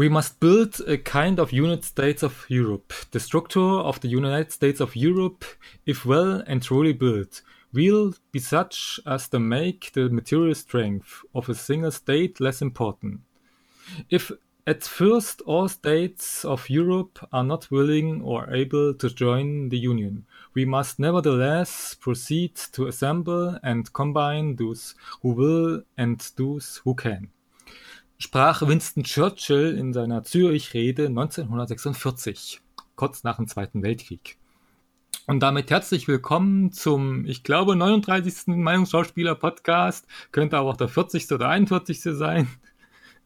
We must build a kind of United States of Europe. The structure of the United States of Europe, if well and truly built, will be such as to make the material strength of a single state less important. If at first all states of Europe are not willing or able to join the Union, we must nevertheless proceed to assemble and combine those who will and those who can. Sprach Winston Churchill in seiner Zürich-Rede 1946, kurz nach dem Zweiten Weltkrieg. Und damit herzlich willkommen zum, ich glaube, 39. Meinungsschauspieler-Podcast. Könnte aber auch der 40. oder 41. sein.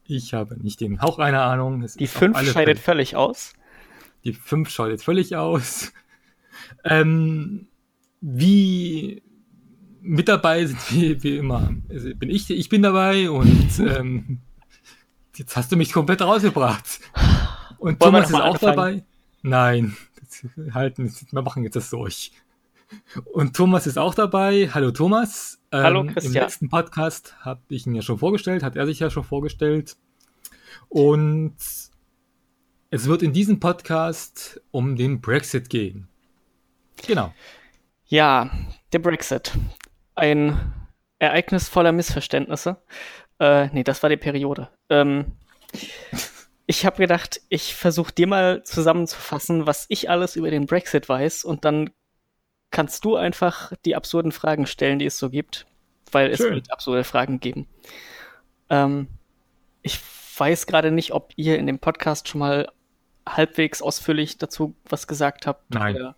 Ich habe nicht den Hauch einer Ahnung. Es die 5 scheidet völlig aus. Die 5 scheidet völlig aus. Ähm, wie mit dabei sind wie, wie immer. Also bin ich, ich bin dabei und ähm, jetzt hast du mich komplett rausgebracht. Und Wollen Thomas ist auch anfangen? dabei. Nein, halten, wir machen jetzt das durch. Und Thomas ist auch dabei. Hallo Thomas. Hallo ähm, Christian. Im letzten Podcast habe ich ihn ja schon vorgestellt, hat er sich ja schon vorgestellt. Und es wird in diesem Podcast um den Brexit gehen. Genau. Ja, der Brexit. Ein Ereignis voller Missverständnisse. Äh, nee, das war die Periode. Ähm, ich habe gedacht, ich versuche dir mal zusammenzufassen, was ich alles über den Brexit weiß und dann kannst du einfach die absurden Fragen stellen, die es so gibt, weil es Schön. wird absurde Fragen geben. Ähm, ich weiß gerade nicht, ob ihr in dem Podcast schon mal halbwegs ausführlich dazu was gesagt habt. Nein. Oder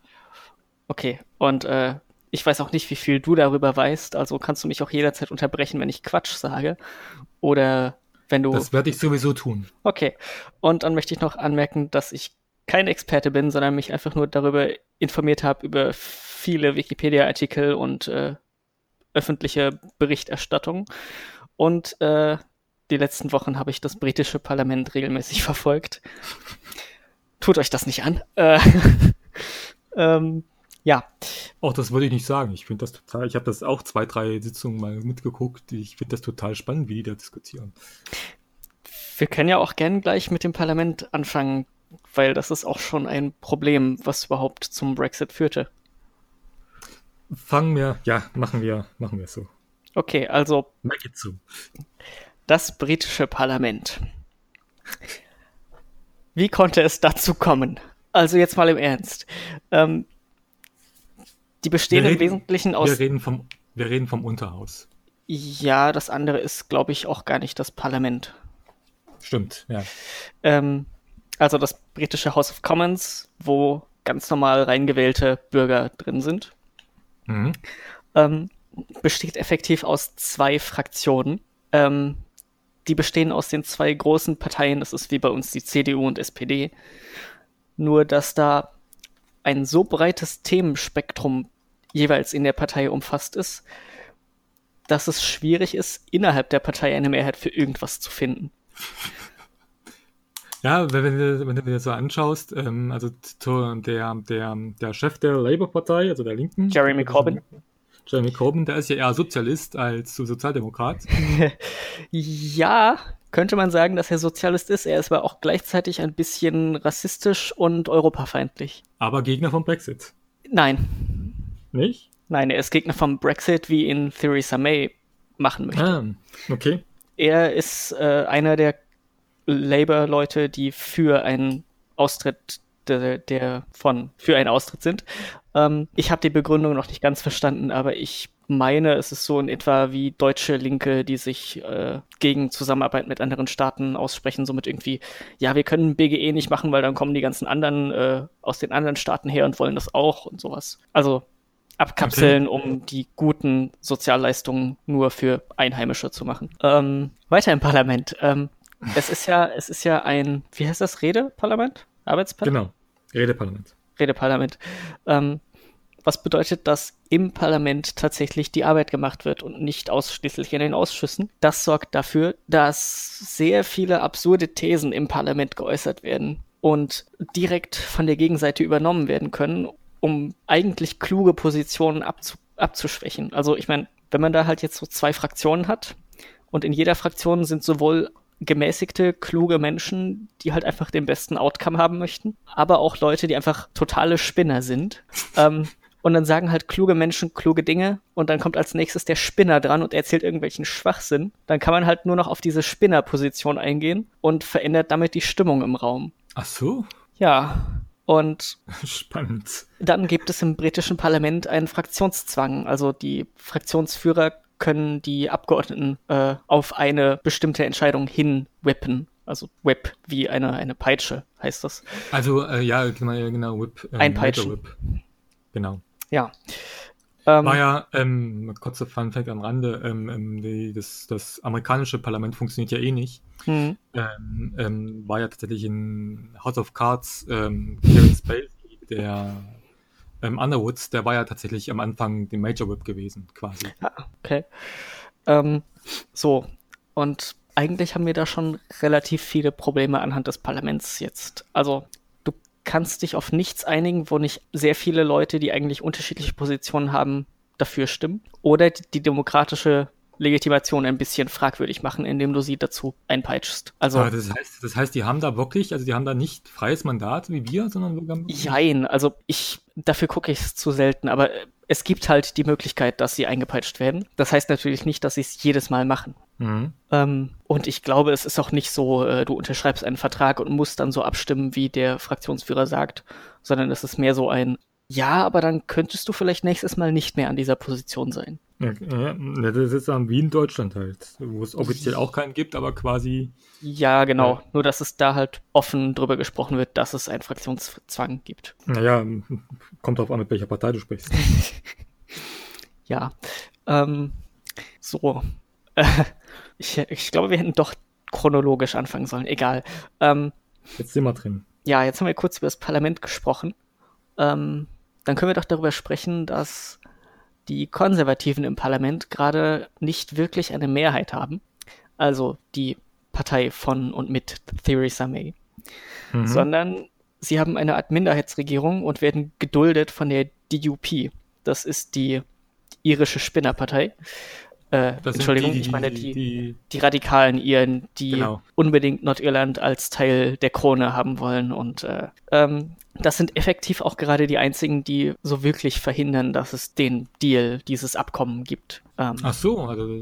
Okay, und äh, ich weiß auch nicht, wie viel du darüber weißt, also kannst du mich auch jederzeit unterbrechen, wenn ich Quatsch sage. Oder wenn du. Das werde ich sowieso tun. Okay. Und dann möchte ich noch anmerken, dass ich kein Experte bin, sondern mich einfach nur darüber informiert habe, über viele Wikipedia-Artikel und äh, öffentliche Berichterstattung. Und äh, die letzten Wochen habe ich das britische Parlament regelmäßig verfolgt. Tut euch das nicht an. Äh, ähm, ja. Auch das würde ich nicht sagen. Ich finde das total, ich habe das auch zwei, drei Sitzungen mal mitgeguckt. Ich finde das total spannend, wie die da diskutieren. Wir können ja auch gern gleich mit dem Parlament anfangen, weil das ist auch schon ein Problem, was überhaupt zum Brexit führte. Fangen wir, ja, machen wir, machen wir so. Okay, also. Make it so. Das britische Parlament. Wie konnte es dazu kommen? Also jetzt mal im Ernst. Ähm, die bestehen reden, im Wesentlichen aus. Wir reden, vom, wir reden vom Unterhaus. Ja, das andere ist, glaube ich, auch gar nicht das Parlament. Stimmt, ja. Ähm, also das britische House of Commons, wo ganz normal reingewählte Bürger drin sind, mhm. ähm, besteht effektiv aus zwei Fraktionen. Ähm, die bestehen aus den zwei großen Parteien, das ist wie bei uns die CDU und SPD. Nur, dass da ein so breites Themenspektrum jeweils in der Partei umfasst ist, dass es schwierig ist, innerhalb der Partei eine Mehrheit für irgendwas zu finden. Ja, wenn, wenn, wenn du dir so anschaust, ähm, also der, der, der Chef der Labour-Partei, also der Linken, Jeremy Corbyn. Jeremy Corbyn, der ist ja eher Sozialist als Sozialdemokrat. ja, könnte man sagen, dass er Sozialist ist. Er ist aber auch gleichzeitig ein bisschen rassistisch und europafeindlich. Aber Gegner vom Brexit. Nein. Nicht? Nein, er ist Gegner vom Brexit, wie ihn Theresa May machen möchte. Ah, okay. Er ist äh, einer der Labour-Leute, die für einen Austritt der, der von für einen Austritt sind. Ähm, ich habe die Begründung noch nicht ganz verstanden, aber ich meine, es ist so in etwa wie deutsche Linke, die sich äh, gegen Zusammenarbeit mit anderen Staaten aussprechen, somit irgendwie, ja, wir können BGE nicht machen, weil dann kommen die ganzen anderen äh, aus den anderen Staaten her und wollen das auch und sowas. Also abkapseln, okay. um die guten Sozialleistungen nur für Einheimische zu machen. Ähm, weiter im Parlament. Ähm, es ist ja, es ist ja ein, wie heißt das, Redeparlament? Arbeitsparlament? Genau, Redeparlament. Redeparlament. Ähm, was bedeutet, dass im Parlament tatsächlich die Arbeit gemacht wird und nicht ausschließlich in den Ausschüssen. Das sorgt dafür, dass sehr viele absurde Thesen im Parlament geäußert werden und direkt von der Gegenseite übernommen werden können, um eigentlich kluge Positionen abzu abzuschwächen. Also ich meine, wenn man da halt jetzt so zwei Fraktionen hat und in jeder Fraktion sind sowohl gemäßigte, kluge Menschen, die halt einfach den besten Outcome haben möchten, aber auch Leute, die einfach totale Spinner sind. ähm, und dann sagen halt kluge Menschen kluge Dinge und dann kommt als nächstes der Spinner dran und erzählt irgendwelchen Schwachsinn. Dann kann man halt nur noch auf diese Spinnerposition eingehen und verändert damit die Stimmung im Raum. Ach so? Ja. Und spannend. Dann gibt es im britischen Parlament einen Fraktionszwang. Also die Fraktionsführer können die Abgeordneten äh, auf eine bestimmte Entscheidung hin whippen. Also Whip wie eine, eine Peitsche heißt das. Also äh, ja, genau, genau Whip. Ähm, Einpeitschen. Whip. Genau. Ja. Ähm, War ja, ähm, kurzer Fun Fact am Rande, ähm, ähm, die, das, das amerikanische Parlament funktioniert ja eh nicht. Mhm. Ähm, war ja tatsächlich in House of Cards ähm, Kevin Spacey, der ähm, Underwoods, der war ja tatsächlich am Anfang die Major Whip gewesen, quasi. Ah, okay. Ähm, so, und eigentlich haben wir da schon relativ viele Probleme anhand des Parlaments jetzt. Also, kannst dich auf nichts einigen, wo nicht sehr viele Leute, die eigentlich unterschiedliche Positionen haben, dafür stimmen. Oder die, demokratische Legitimation ein bisschen fragwürdig machen, indem du sie dazu einpeitschst. Also ah, das heißt, das heißt, die haben da wirklich, also die haben da nicht freies Mandat wie wir, sondern Jein, also ich dafür gucke ich es zu selten, aber es gibt halt die Möglichkeit, dass sie eingepeitscht werden. Das heißt natürlich nicht, dass sie es jedes Mal machen. Mhm. Ähm, und ich glaube, es ist auch nicht so, äh, du unterschreibst einen Vertrag und musst dann so abstimmen, wie der Fraktionsführer sagt, sondern es ist mehr so ein, ja, aber dann könntest du vielleicht nächstes Mal nicht mehr an dieser Position sein. Ja, ja, das ist dann wie in Deutschland halt, wo es offiziell auch keinen gibt, aber quasi. Ja, genau. Ja. Nur, dass es da halt offen drüber gesprochen wird, dass es einen Fraktionszwang gibt. Naja, kommt drauf an, mit welcher Partei du sprichst. ja. Ähm, so. ich, ich glaube, wir hätten doch chronologisch anfangen sollen. Egal. Ähm, jetzt sind wir drin. Ja, jetzt haben wir kurz über das Parlament gesprochen. Ähm, dann können wir doch darüber sprechen, dass die Konservativen im Parlament gerade nicht wirklich eine Mehrheit haben, also die Partei von und mit Theresa May, mhm. sondern sie haben eine Art Minderheitsregierung und werden geduldet von der DUP. Das ist die irische Spinnerpartei. Äh, Entschuldigung, die, ich meine die, die, die radikalen Iren, die genau. unbedingt Nordirland als Teil der Krone haben wollen und äh, ähm, das sind effektiv auch gerade die einzigen, die so wirklich verhindern, dass es den Deal, dieses Abkommen gibt. Ähm, Ach so, also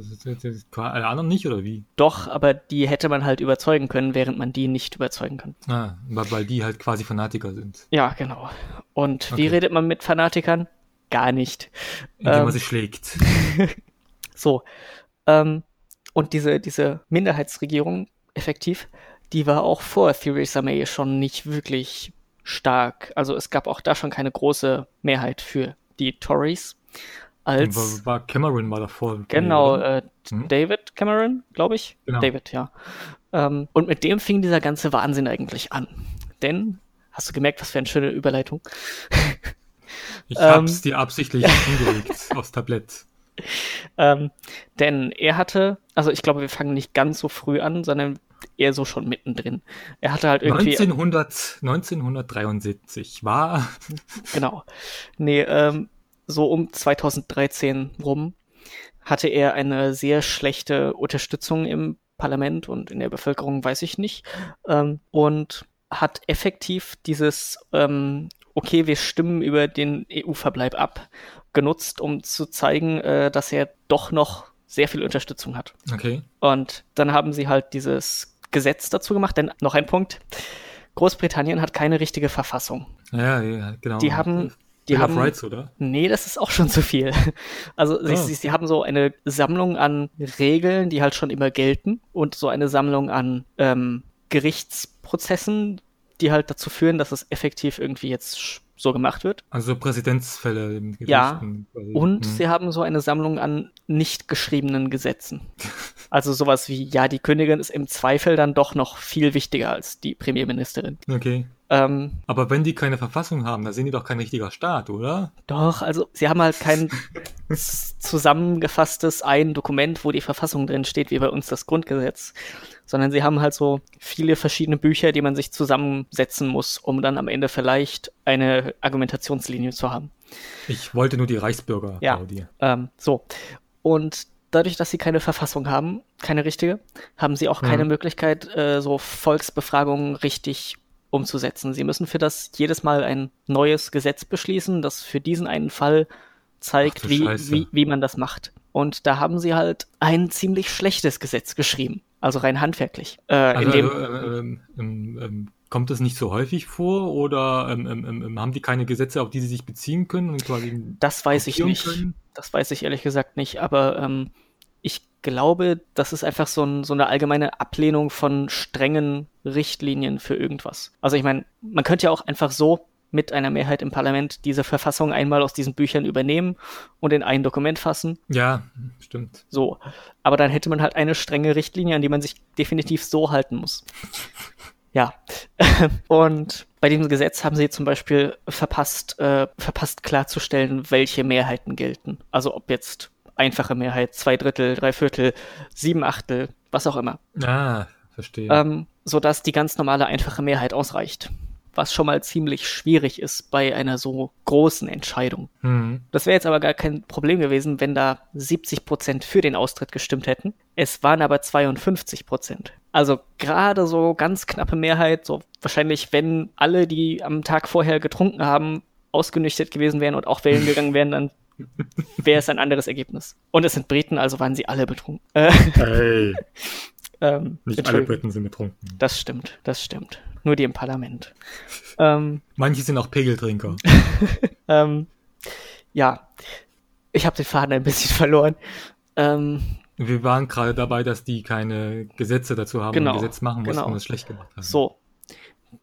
alle anderen nicht oder wie? Doch, aber die hätte man halt überzeugen können, während man die nicht überzeugen kann. Ah, weil die halt quasi Fanatiker sind. Ja, genau. Und okay. wie redet man mit Fanatikern? Gar nicht. Indem ähm, man sich schlägt. so. Ähm, und diese, diese Minderheitsregierung, effektiv, die war auch vor Theresa May schon nicht wirklich stark. Also es gab auch da schon keine große Mehrheit für die Tories. Als war, Cameron war davor. Genau, äh, hm? David Cameron, glaube ich. Genau. David, ja. Ähm, und mit dem fing dieser ganze Wahnsinn eigentlich an. Denn, hast du gemerkt, was für eine schöne Überleitung? ich hab's ähm, dir absichtlich hingelegt aufs Tablett. Ähm, denn er hatte, also ich glaube, wir fangen nicht ganz so früh an, sondern eher so schon mittendrin. Er hatte halt irgendwie. 1900, 1973 war. Genau. Nee, ähm, so um 2013 rum hatte er eine sehr schlechte Unterstützung im Parlament und in der Bevölkerung, weiß ich nicht. Ähm, und hat effektiv dieses, ähm, okay, wir stimmen über den EU-Verbleib ab, genutzt, um zu zeigen, äh, dass er doch noch sehr viel Unterstützung hat. Okay. Und dann haben sie halt dieses Gesetz dazu gemacht, denn noch ein Punkt. Großbritannien hat keine richtige Verfassung. Ja, ja, genau. Die haben die Bill haben, Rights, oder? Nee, das ist auch schon zu viel. Also oh. sie, sie, sie, haben so eine Sammlung an Regeln, die halt schon immer gelten und so eine Sammlung an ähm, Gerichtsprozessen, die halt dazu führen, dass es effektiv irgendwie jetzt so gemacht wird. Also Präsidentsfälle im Gericht. Ja, und hm. sie haben so eine Sammlung an nicht geschriebenen Gesetzen. Also sowas wie, ja, die Königin ist im Zweifel dann doch noch viel wichtiger als die Premierministerin. Okay. Ähm, Aber wenn die keine Verfassung haben, dann sind die doch kein richtiger Staat, oder? Doch, also sie haben halt kein zusammengefasstes ein Dokument, wo die Verfassung drin steht, wie bei uns das Grundgesetz, sondern sie haben halt so viele verschiedene Bücher, die man sich zusammensetzen muss, um dann am Ende vielleicht eine Argumentationslinie zu haben. Ich wollte nur die Reichsbürger. Ja, ähm, so. Und dadurch, dass sie keine Verfassung haben, keine richtige, haben sie auch keine Mhm. Möglichkeit, äh, so Volksbefragungen richtig umzusetzen. Sie müssen für das jedes Mal ein neues Gesetz beschließen, das für diesen einen Fall zeigt, Ach wie, wie, wie man das macht. Und da haben sie halt ein ziemlich schlechtes Gesetz geschrieben. Also rein handwerklich. Äh, Also, dem, also, ähm, ähm, ähm, kommt das nicht so häufig vor oder ähm, ähm, haben die keine Gesetze, auf die sie sich beziehen können und quasi das weiß ich nicht. können? Das weiß ich ehrlich gesagt nicht, aber ich glaube, das ist einfach so, ein, so eine allgemeine Ablehnung von strengen Richtlinien für irgendwas. Also ich meine, man könnte ja auch einfach so mit einer Mehrheit im Parlament diese Verfassung einmal aus diesen Büchern übernehmen und in ein Dokument fassen. Ja, stimmt. So. Aber dann hätte man halt eine strenge Richtlinie, an die man sich definitiv so halten muss. Ja. Und bei diesem Gesetz haben sie zum Beispiel verpasst, äh, verpasst klarzustellen, welche Mehrheiten gelten. Also ob jetzt einfache Mehrheit, zwei Drittel, drei Viertel, sieben Achtel, was auch immer. Ah, verstehe. Ähm, sodass die ganz normale einfache Mehrheit ausreicht. Was schon mal ziemlich schwierig ist bei einer so großen Entscheidung. Hm. Das wäre jetzt aber gar kein Problem gewesen, wenn da 70 Prozent für den Austritt gestimmt hätten. Es waren aber 52 Prozent. Also gerade so ganz knappe Mehrheit, so wahrscheinlich, wenn alle, die am Tag vorher getrunken haben, ausgenüchtert gewesen wären und auch wählen gegangen wären, dann wäre es ein anderes Ergebnis. Und es sind Briten, also waren sie alle betrunken. Hey, ähm, nicht alle. Briten sind betrunken. Das stimmt, das stimmt. Nur die im Parlament. Ähm, Manche sind auch Pegeltrinker. ähm, ja, ich habe den Faden ein bisschen verloren. Ähm, Wir waren gerade dabei, dass die keine Gesetze dazu haben Genau, und ein Gesetz machen mussten genau. und es schlecht gemacht haben. So.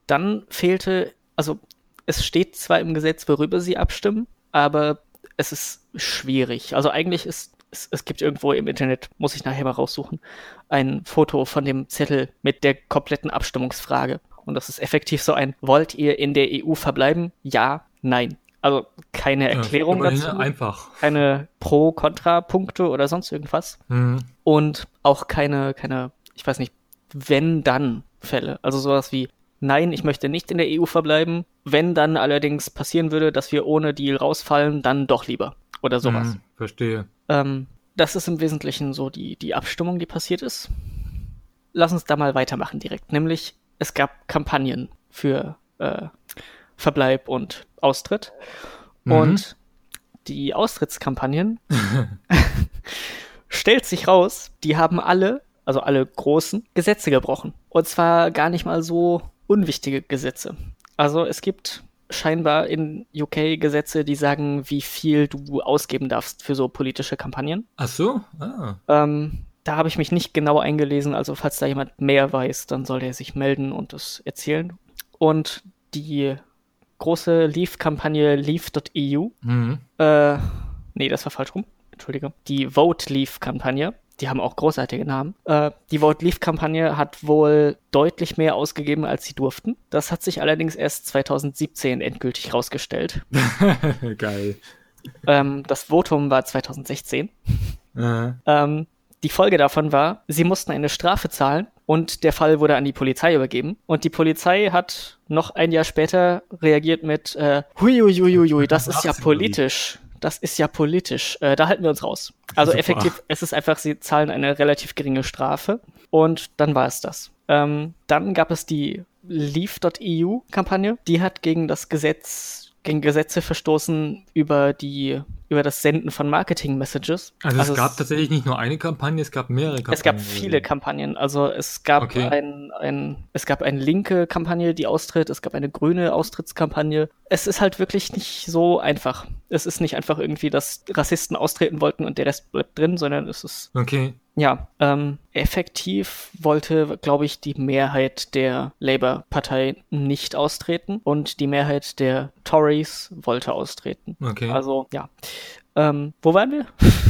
Dann fehlte, also es steht zwar im Gesetz, worüber sie abstimmen, aber es ist schwierig. Also eigentlich ist es, es gibt irgendwo im Internet, muss ich nachher mal raussuchen, ein Foto von dem Zettel mit der kompletten Abstimmungsfrage. Und das ist effektiv so ein, wollt ihr in der EU verbleiben? Ja, nein. Also keine Ja, Erklärung immerhin dazu, Einfach. keine Pro-Kontra-Punkte oder sonst irgendwas Hm. und auch keine, keine, ich weiß nicht, wenn dann Fälle. Also sowas wie, nein, ich möchte nicht in der EU verbleiben. Wenn dann allerdings passieren würde, dass wir ohne Deal rausfallen, dann doch lieber. Oder sowas. Hm, verstehe. Ähm, das ist im Wesentlichen so die, die Abstimmung, die passiert ist. Lass uns da mal weitermachen direkt. Nämlich, es gab Kampagnen für äh, Verbleib und Austritt. Mhm. Und die Austrittskampagnen stellt sich raus, die haben alle, also alle großen, Gesetze gebrochen. Und zwar gar nicht mal so unwichtige Gesetze. Also es gibt scheinbar in UK Gesetze, die sagen, wie viel du ausgeben darfst für so politische Kampagnen. Ach so? Ah. Ähm, da habe ich mich nicht genau eingelesen, also falls da jemand mehr weiß, dann soll der sich melden und das erzählen. Und die große Leave-Kampagne Leave.eu Hm. äh, nee, das war falsch rum. Entschuldige. Die Vote Leave-Kampagne, die haben auch großartige Namen. Äh, die Vote Leave-Kampagne hat wohl deutlich mehr ausgegeben, als sie durften. Das hat sich allerdings erst 2017 endgültig rausgestellt. Geil. ähm, das Votum war 2016. Äh, Ähm, die Folge davon war, sie mussten eine Strafe zahlen und der Fall wurde an die Polizei übergeben. Und die Polizei hat noch ein Jahr später reagiert mit, äh, huiuiuiui, das ist ja politisch. Das ist ja politisch. Äh, da halten wir uns raus. Also Super. effektiv, es ist einfach, sie zahlen eine relativ geringe Strafe und dann war es das. Ähm, dann gab es die Leave.eu-Kampagne. Die hat gegen das Gesetz, gegen Gesetze verstoßen über die, über das Senden von Marketing-Messages. also, es gab tatsächlich nicht nur eine Kampagne, es gab mehrere Kampagnen. es gab viele Kampagnen. Also es gab Okay. ein, ein, es gab eine linke Kampagne, die austritt, es gab eine grüne Austrittskampagne. Es ist halt wirklich nicht so einfach. Es ist nicht einfach irgendwie, dass Rassisten austreten wollten und der Rest bleibt drin, sondern es ist Okay. ja, ähm, effektiv wollte, glaube ich, die Mehrheit der Labour-Partei nicht austreten und die Mehrheit der Tories wollte austreten. Okay. Also, ja. Ähm, wo waren wir?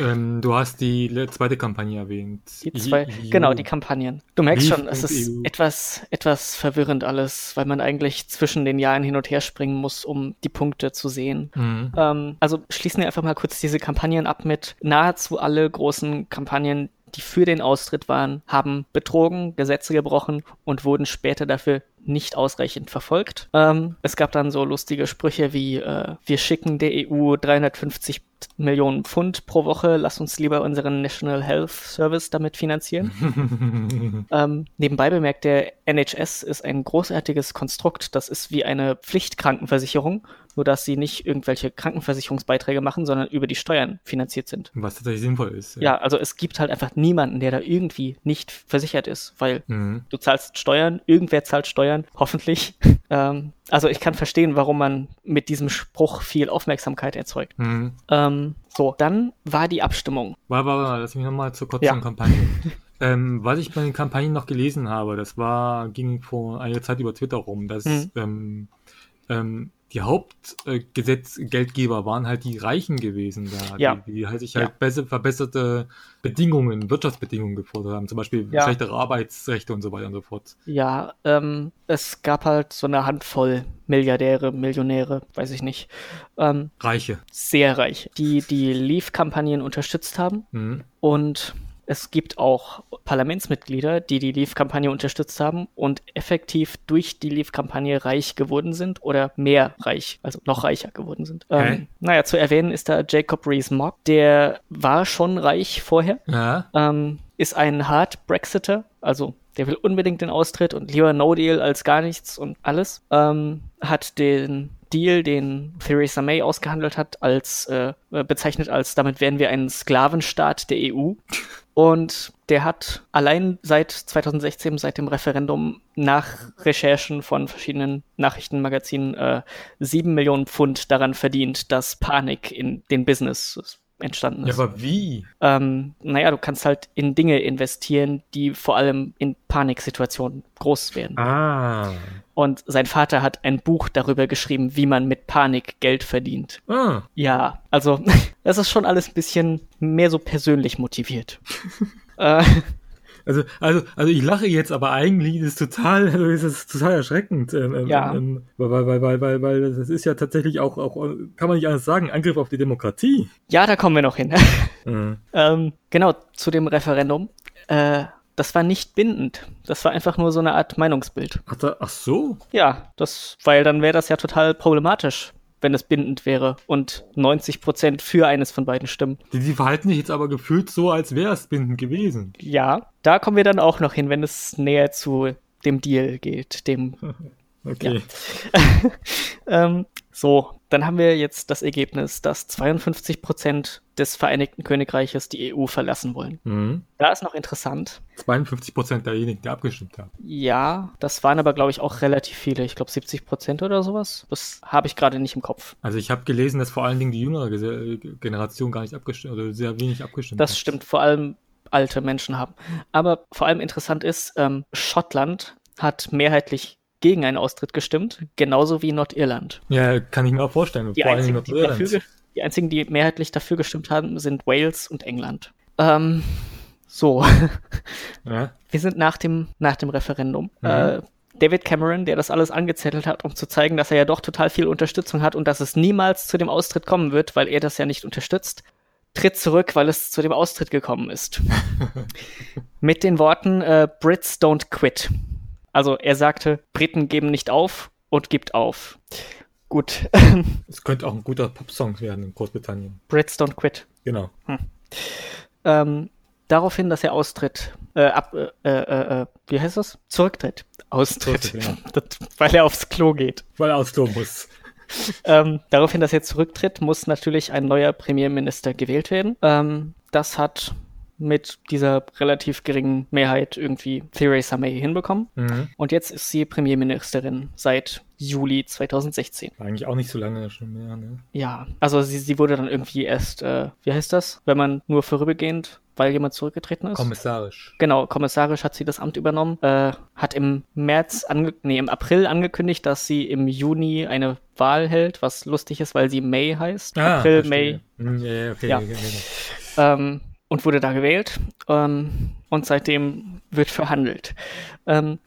Ähm, du hast die zweite Kampagne erwähnt. Die zwei, genau, die Kampagnen. Du merkst schon, es ist EU. etwas, etwas verwirrend alles, weil man eigentlich zwischen den Jahren hin und her springen muss, um die Punkte zu sehen. Mhm. Ähm, also schließen wir einfach mal kurz diese Kampagnen ab mit nahezu alle großen Kampagnen, die für den Austritt waren, haben betrogen, Gesetze gebrochen und wurden später dafür nicht ausreichend verfolgt. Ähm, es gab dann so lustige Sprüche wie, äh, wir schicken der EU 350 Millionen Pfund pro Woche, lass uns lieber unseren National Health Service damit finanzieren. ähm, nebenbei bemerkt, der NHS ist ein großartiges Konstrukt, das ist wie eine Pflichtkrankenversicherung, nur dass sie nicht irgendwelche Krankenversicherungsbeiträge machen, sondern über die Steuern finanziert sind. Was tatsächlich sinnvoll ist. Ja, also es gibt halt einfach niemanden, der da irgendwie nicht versichert ist, weil Mhm. du zahlst Steuern, irgendwer zahlt Steuern, hoffentlich. ähm, also ich kann verstehen, warum man mit diesem Spruch viel Aufmerksamkeit erzeugt. Mhm. Ähm, so, dann war die Abstimmung. Warte, warte, warte, lass mich nochmal zur kurzen Ja. Kampagne. ähm, was ich bei den Kampagnen noch gelesen habe, das war, ging vor einiger Zeit über Twitter rum, dass Mhm. ähm, ähm, die Hauptgesetzgeldgeber waren halt die Reichen gewesen da, Ja. die, die halt sich Ja. halt besser, verbesserte Bedingungen, Wirtschaftsbedingungen gefordert haben, zum Beispiel Ja. schlechtere Arbeitsrechte und so weiter und so fort. Ja, ähm, es gab halt so eine Handvoll Milliardäre, Millionäre, weiß ich nicht, ähm, Reiche. sehr reich, die die Leave-Kampagnen unterstützt haben. Mhm. Und es gibt auch Parlamentsmitglieder, die die Leave-Kampagne unterstützt haben und effektiv durch die Leave-Kampagne reich geworden sind oder mehr reich, also noch reicher geworden sind. Ähm, naja, zu erwähnen ist da Jacob Rees-Mogg, der war schon reich vorher, Ja. ähm, ist ein Hard Brexiter, also der will unbedingt den Austritt und lieber No Deal als gar nichts und alles. Ähm, hat den Deal, den Theresa May ausgehandelt hat, als äh, äh, bezeichnet als damit wären wir ein Sklavenstaat der EU. Und der hat allein seit 2016, seit dem Referendum, nach Recherchen von verschiedenen Nachrichtenmagazinen äh, sieben Millionen Pfund daran verdient, dass Panik in den Business entstanden ja, ist. aber wie? Ähm, naja, du kannst halt in Dinge investieren, die vor allem in Paniksituationen groß werden. Ah. Und sein Vater hat ein Buch darüber geschrieben, wie man mit Panik Geld verdient. Ah. Ja, also das ist schon alles ein bisschen mehr so persönlich motiviert. äh, Also, also, also ich lache jetzt, aber eigentlich ist es total, also ist es total erschreckend. Ähm, ähm, Ja. Ähm, weil, weil, weil, weil, weil das ist ja tatsächlich auch, auch, kann man nicht anders sagen, Angriff auf die Demokratie. ja, da kommen wir noch hin. Mhm. ähm, genau, zu dem Referendum. Äh, das war nicht bindend. Das war einfach nur so eine Art Meinungsbild. Ach, da, ach so. Ja, das, weil dann wäre das ja total problematisch, wenn es bindend wäre und 90% für eines von beiden stimmen. Die, die verhalten sich jetzt aber gefühlt so, als wäre es bindend gewesen. Ja, da kommen wir dann auch noch hin, wenn es näher zu dem Deal geht, dem Okay. ähm, so, dann haben wir jetzt das Ergebnis, dass 52 Prozent des Vereinigten Königreiches die EU verlassen wollen. Mhm. Da ist noch interessant. 52 Prozent derjenigen, die abgestimmt haben. Ja, das waren aber, glaube ich, auch relativ viele. Ich glaube 70 Prozent oder sowas. Das habe ich gerade nicht im Kopf. Also ich habe gelesen, dass vor allen Dingen die jüngere Generation gar nicht abgestimmt oder sehr wenig abgestimmt Das hat. stimmt, vor allem alte Menschen haben. Aber vor allem interessant ist, ähm, Schottland hat mehrheitlich gegen einen Austritt gestimmt, genauso wie Nordirland. Ja, kann ich mir auch vorstellen. Die einzigen, die, dafür, die einzigen, die mehrheitlich dafür gestimmt haben, sind Wales und England. Ähm, so, Ja. wir sind nach dem, nach dem Referendum. Mhm. Äh, David Cameron, der das alles angezettelt hat, um zu zeigen, dass er ja doch total viel Unterstützung hat und dass es niemals zu dem Austritt kommen wird, weil er das ja nicht unterstützt, tritt zurück, weil es zu dem Austritt gekommen ist. Mit den Worten äh, Brits don't quit. Also er sagte, Briten geben nicht auf und gibt auf. Gut, Es könnte auch ein guter Popsong werden in Großbritannien. Brits don't quit. Genau. Ähm, daraufhin, dass er austritt, äh, ab, äh, äh, äh, wie heißt das? Zurücktritt. Austritt. Zurücktritt, das, weil er aufs Klo geht. Weil er aufs Klo muss. Ähm, daraufhin, dass er zurücktritt, muss natürlich ein neuer Premierminister gewählt werden. Ähm, das hat mit dieser relativ geringen Mehrheit irgendwie Theresa May hinbekommen. Mhm. Und jetzt ist sie Premierministerin seit Juli 2016. War eigentlich auch nicht so lange schon mehr, ne? Ja, also sie, sie wurde dann irgendwie erst, äh, wie heißt das, wenn man nur vorübergehend, weil jemand zurückgetreten ist? Kommissarisch. Genau, kommissarisch hat sie das Amt übernommen, äh, hat im März, ange nee, im April angekündigt, dass sie im Juni eine Wahl hält, was lustig ist, weil sie May heißt. April, May, verstehe. Hm, Ja, ja, okay. Ja. okay, okay. ähm, und wurde da gewählt. Ähm, und seitdem wird verhandelt. Ähm,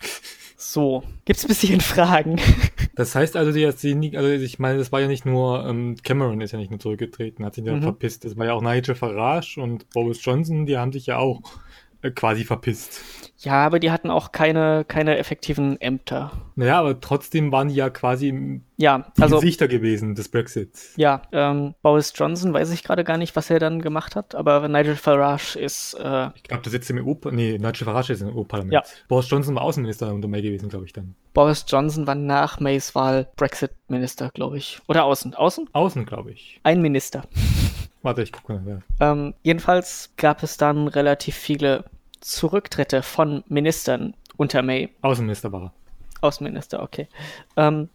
So, gibt's bis hierhin Fragen? Das heißt also, die, die, also ich meine, das war ja nicht nur, ähm, Cameron ist ja nicht nur zurückgetreten, hat sich ja Mhm. verpisst. Das war ja auch Nigel Farage und Boris Johnson, die haben sich ja auch quasi verpisst. Ja, aber die hatten auch keine, keine effektiven Ämter. Naja, aber trotzdem waren die ja quasi im Ja, die also Gesichter gewesen des Brexits. ja, ähm, Boris Johnson weiß ich gerade gar nicht, was er dann gemacht hat, aber Nigel Farage ist äh, Ich glaube, der sitzt im EU, nee, Nigel Farage ist im EU-Parlament. Ja. Boris Johnson war Außenminister unter May gewesen, glaube ich dann. Boris Johnson war nach Mays Wahl Brexit-Minister, glaube ich. Oder Außen. Außen? Außen, glaube ich. Ein Minister. Warte, ich gucke mal. Ja. Ähm, jedenfalls gab es dann relativ viele Zurücktritte von Ministern unter May. Außenminister war er. Außenminister, okay. Ähm,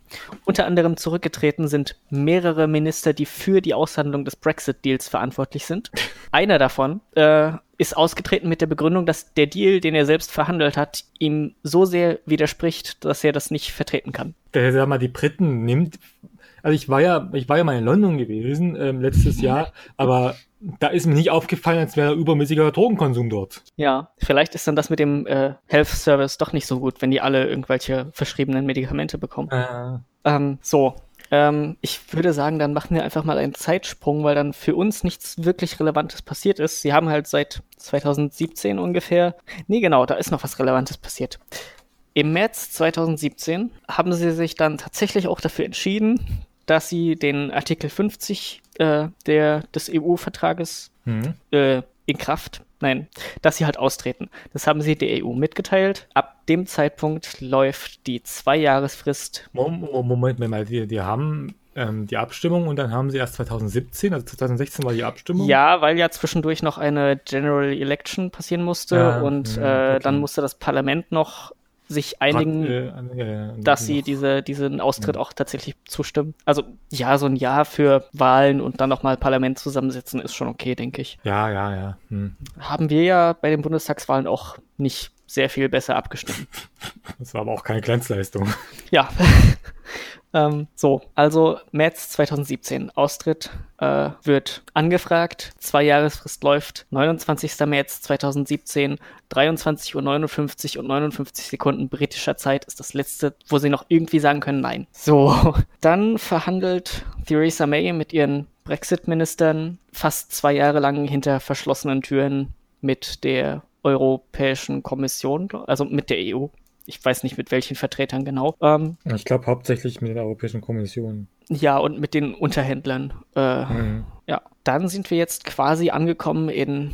unter anderem zurückgetreten sind mehrere Minister, die für die Aushandlung des Brexit-Deals verantwortlich sind. Einer davon äh, ist ausgetreten mit der Begründung, dass der Deal, den er selbst verhandelt hat, ihm so sehr widerspricht, dass er das nicht vertreten kann. Der, sag mal, die Briten nimmt. Also ich war ja, ich war ja mal in London gewesen ähm, letztes Jahr, aber da ist mir nicht aufgefallen, als wäre übermäßiger Drogenkonsum dort. Ja, vielleicht ist dann das mit dem äh, Health Service doch nicht so gut, wenn die alle irgendwelche verschriebenen Medikamente bekommen. Äh, Ähm, so. Ähm, ich würde sagen, dann machen wir einfach mal einen Zeitsprung, weil dann für uns nichts wirklich Relevantes passiert ist. Sie haben halt seit 2017 ungefähr. Nee, genau, da ist noch was Relevantes passiert. Im März 2017 haben sie sich dann tatsächlich auch dafür entschieden, dass sie den Artikel 50 äh, der, des EU-Vertrages hm. äh, in Kraft. Nein, dass sie halt austreten. Das haben sie der EU mitgeteilt. Ab dem Zeitpunkt läuft die Zweijahresfrist. Mo- Mo- Moment mal, die, die haben ähm, die Abstimmung und dann haben sie erst 2017, also 2016 war die Abstimmung. Ja, weil ja zwischendurch noch eine General Election passieren musste Ja, und ja, äh, okay. dann musste das Parlament noch sich einigen, Äh, ja, ja, dass sie diese, diesen Austritt auch tatsächlich zustimmen. Also ja, so ein Jahr für Wahlen und dann nochmal Parlament zusammensetzen ist schon okay, denke ich. Ja, ja, ja. Hm. Haben wir ja bei den Bundestagswahlen auch nicht sehr viel besser abgestimmt. Das war aber auch keine Glanzleistung. Ja. ähm, so, also März 2017. Austritt äh, wird angefragt. Zwei Jahresfrist läuft. 29. März 2017. 23.59 Uhr und 59 Sekunden britischer Zeit ist das letzte, wo sie noch irgendwie sagen können, nein. So, dann verhandelt Theresa May mit ihren Brexit-Ministern fast zwei Jahre lang hinter verschlossenen Türen mit der Europäischen Kommission, also mit der EU. Ich weiß nicht mit welchen Vertretern genau. Ähm, Ich glaube hauptsächlich mit der Europäischen Kommission. ja, und mit den Unterhändlern. Äh, Mhm. Ja, dann sind wir jetzt quasi angekommen in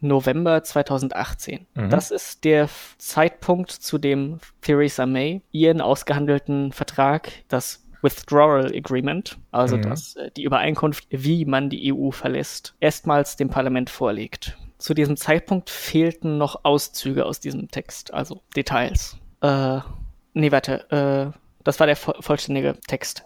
November 2018. Mhm. Das ist der Zeitpunkt, zu dem Theresa May ihren ausgehandelten Vertrag, das Withdrawal Agreement, also Mhm. das, äh, die Übereinkunft, wie man die EU verlässt, erstmals dem Parlament vorlegt. Zu diesem Zeitpunkt fehlten noch Auszüge aus diesem Text, also Details. Äh, nee, warte, äh, das war der vo vollständige Text.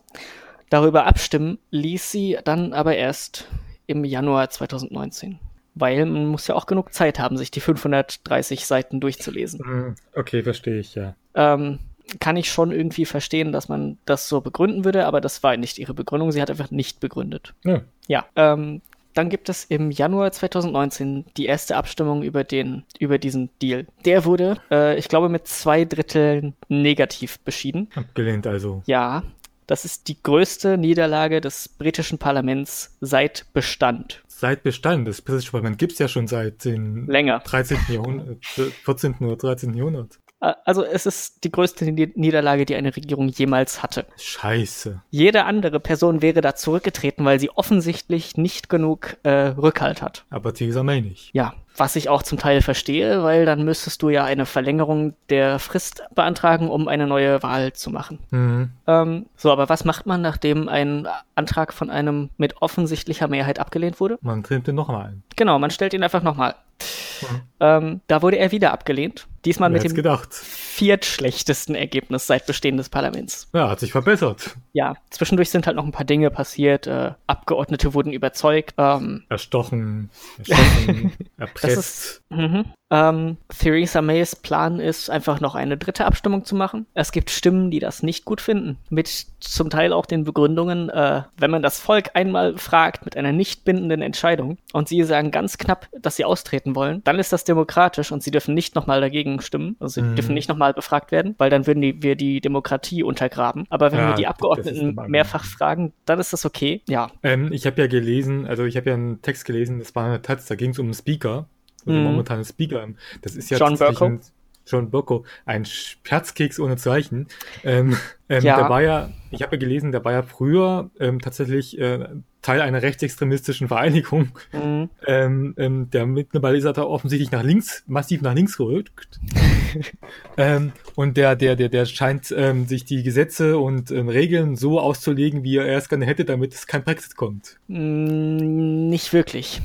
Darüber abstimmen ließ sie dann aber erst im Januar 2019. Weil man muss ja auch genug Zeit haben, sich die 530 Seiten durchzulesen. Mhm. Okay, verstehe ich, ja. Ähm, kann ich schon irgendwie verstehen, dass man das so begründen würde, aber das war nicht ihre Begründung. Sie hat einfach nicht begründet. ja. Ja, ähm, dann gibt es im Januar 2019 die erste Abstimmung über den, über diesen Deal. Der wurde, äh, ich glaube, mit zwei Dritteln negativ beschieden. Abgelehnt also. Ja, das ist die größte Niederlage des britischen Parlaments seit Bestand. Seit Bestand, das britische Parlament gibt es ja schon seit Länger. 13. Jahrhundert, äh, 14. oder 13. Jahrhundert. Äh, Also es ist die größte Ni- Niederlage, die eine Regierung jemals hatte. Scheiße. Jede andere Person wäre da zurückgetreten, weil sie offensichtlich nicht genug äh, Rückhalt hat. Aber Theresa May nicht. Ja, was ich auch zum Teil verstehe, weil dann müsstest du ja eine Verlängerung der Frist beantragen, um eine neue Wahl zu machen. Mhm. Ähm, so, aber was macht man, nachdem ein Antrag von einem mit offensichtlicher Mehrheit abgelehnt wurde? Man trimmt den noch mal ein. Genau, man stellt ihn einfach nochmal. Mhm. Ähm, da wurde er wieder abgelehnt. Diesmal Wer mit dem gedacht? viertschlechtesten Ergebnis seit Bestehen des Parlaments. Ja, hat sich verbessert. Ja, zwischendurch sind halt noch ein paar Dinge passiert. Äh, Abgeordnete wurden überzeugt. Ähm, Erstochen, erschossen, erpresst. mhm. ähm, Theresa Mays Plan ist, einfach noch eine dritte Abstimmung zu machen. Es gibt Stimmen, die das nicht gut finden. Mit zum Teil auch den Begründungen, äh, wenn man das Volk einmal fragt mit einer nicht bindenden Entscheidung und sie sagen ganz knapp, dass sie austreten wollen, dann ist das demokratisch und sie dürfen nicht nochmal dagegen stimmen. Also sie Mhm. dürfen nicht nochmal Mal befragt werden, weil dann würden die, wir die Demokratie untergraben. Aber wenn Ja, wir die Abgeordneten mehrfach fragen, dann ist das okay. Ja. Ähm, ich habe ja gelesen, also ich habe ja einen Text gelesen, das war eine Taz, da ging es um einen Speaker, also Mhm. momentanen Speaker. Das ist ja John ein, John Burko, ein Scherzkeks ohne Zeichen. Ähm, ähm, Ja. Der war ja, ich habe ja gelesen, der war ja früher ähm, tatsächlich äh, Teil einer rechtsextremistischen Vereinigung. Mhm. Ähm, ähm, der mittlerweile ist er offensichtlich nach links, massiv nach links gerückt. ähm, und der, der, der, der scheint ähm, sich die Gesetze und ähm, Regeln so auszulegen, wie er es gerne hätte, damit es kein Brexit kommt. Mm, Nicht wirklich.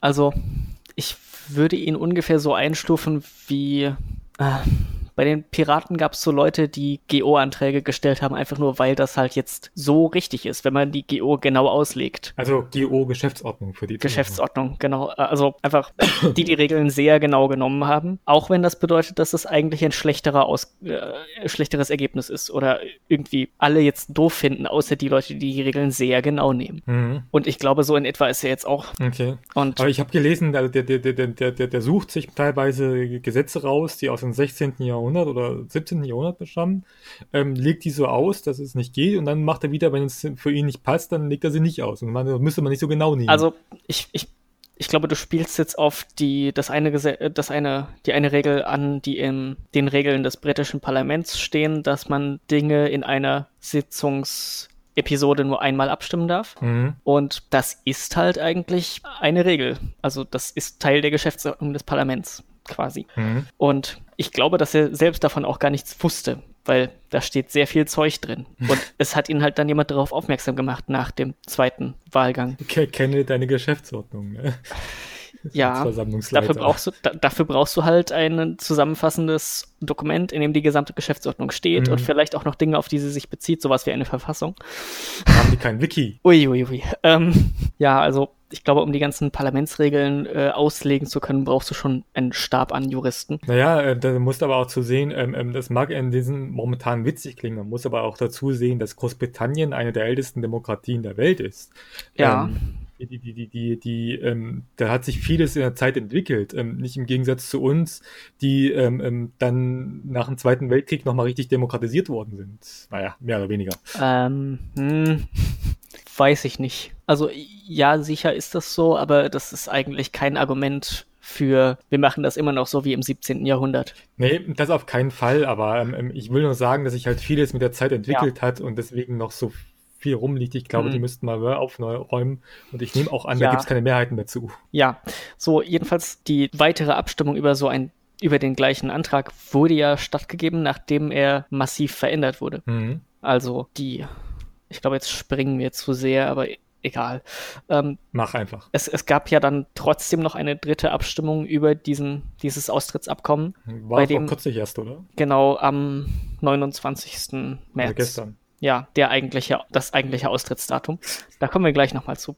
Also, ich würde ihn ungefähr so einstufen wie. Äh, bei den Piraten gab es so Leute, die GO-Anträge gestellt haben, einfach nur, weil das halt jetzt so richtig ist, wenn man die GO genau auslegt. Also GO-Geschäftsordnung für die Geschäftsordnung, genau. Äh, Also einfach, die die Regeln sehr genau genommen haben. Auch wenn das bedeutet, dass es eigentlich ein schlechterer Aus äh, schlechteres Ergebnis ist oder irgendwie alle jetzt doof finden, außer die Leute, die die Regeln sehr genau nehmen. Mhm. Und ich glaube, so in etwa ist er jetzt auch. Okay. Und Aber ich habe gelesen, also der, der, der, der, der, der, der sucht sich teilweise Gesetze raus, die aus dem 16. Jahrhundert oder 17. Jahrhundert bestammen, ähm, legt die so aus, dass es nicht geht und dann macht er wieder, wenn es für ihn nicht passt, dann legt er sie nicht aus. Und man, das müsste man nicht so genau nehmen. also ich, ich, ich glaube, du spielst jetzt auf die, das eine, äh, das eine, die eine Regel an, die in den Regeln des britischen Parlaments stehen, dass man Dinge in einer Sitzungsepisode nur einmal abstimmen darf. mhm. Und das ist halt eigentlich eine Regel. Also das ist Teil der Geschäftsordnung des Parlaments quasi. Mhm. Und ich glaube, dass er selbst davon auch gar nichts wusste, weil da steht sehr viel Zeug drin. Und es hat ihn halt dann jemand darauf aufmerksam gemacht nach dem zweiten Wahlgang. Ke- Kenne deine Geschäftsordnung. Ne? Ja. Dafür brauchst, du, da, dafür brauchst du halt ein zusammenfassendes Dokument, in dem die gesamte Geschäftsordnung steht Mhm. und vielleicht auch noch Dinge, auf die sie sich bezieht, sowas wie eine Verfassung. Haben die kein Wiki? Uiuiui. Ui, ui. Ähm, ja, also ich glaube, um die ganzen Parlamentsregeln äh, auslegen zu können, brauchst du schon einen Stab an Juristen. Naja, äh, da musst aber auch zu sehen, ähm, ähm, das mag in diesen momentan witzig klingen, man muss aber auch dazu sehen, dass Großbritannien eine der ältesten Demokratien der Welt ist. Ja. Ähm, die, die, die, die, die, ähm, da hat sich vieles in der Zeit entwickelt. Ähm, nicht im Gegensatz zu uns, die ähm, ähm, dann nach dem Zweiten Weltkrieg nochmal richtig demokratisiert worden sind. Naja, mehr oder weniger. Ähm, hm, weiß ich nicht. Also ja, sicher ist das so, aber das ist eigentlich kein Argument für, wir machen das immer noch so wie im 17. Jahrhundert. Nee, das auf keinen Fall, aber ähm, ähm, ich will nur sagen, dass sich halt vieles mit der Zeit entwickelt hat und deswegen noch so viel rumliegt. Ich glaube, Mhm. die müssten mal aufräumen und ich nehme auch an, Ja. da gibt es keine Mehrheiten dazu. Ja, so jedenfalls die weitere Abstimmung über so ein über den gleichen Antrag wurde ja stattgegeben, nachdem er massiv verändert wurde. Mhm. Also die, ich glaube, jetzt springen wir zu sehr, aber egal. Ähm, Mach einfach. es, es gab ja dann trotzdem noch eine dritte Abstimmung über diesen, dieses Austrittsabkommen, War Bei dem- kürzlich erst, oder? genau am 29. März. Also gestern. Ja, der eigentliche, das eigentliche Austrittsdatum. Da kommen wir gleich nochmal zu.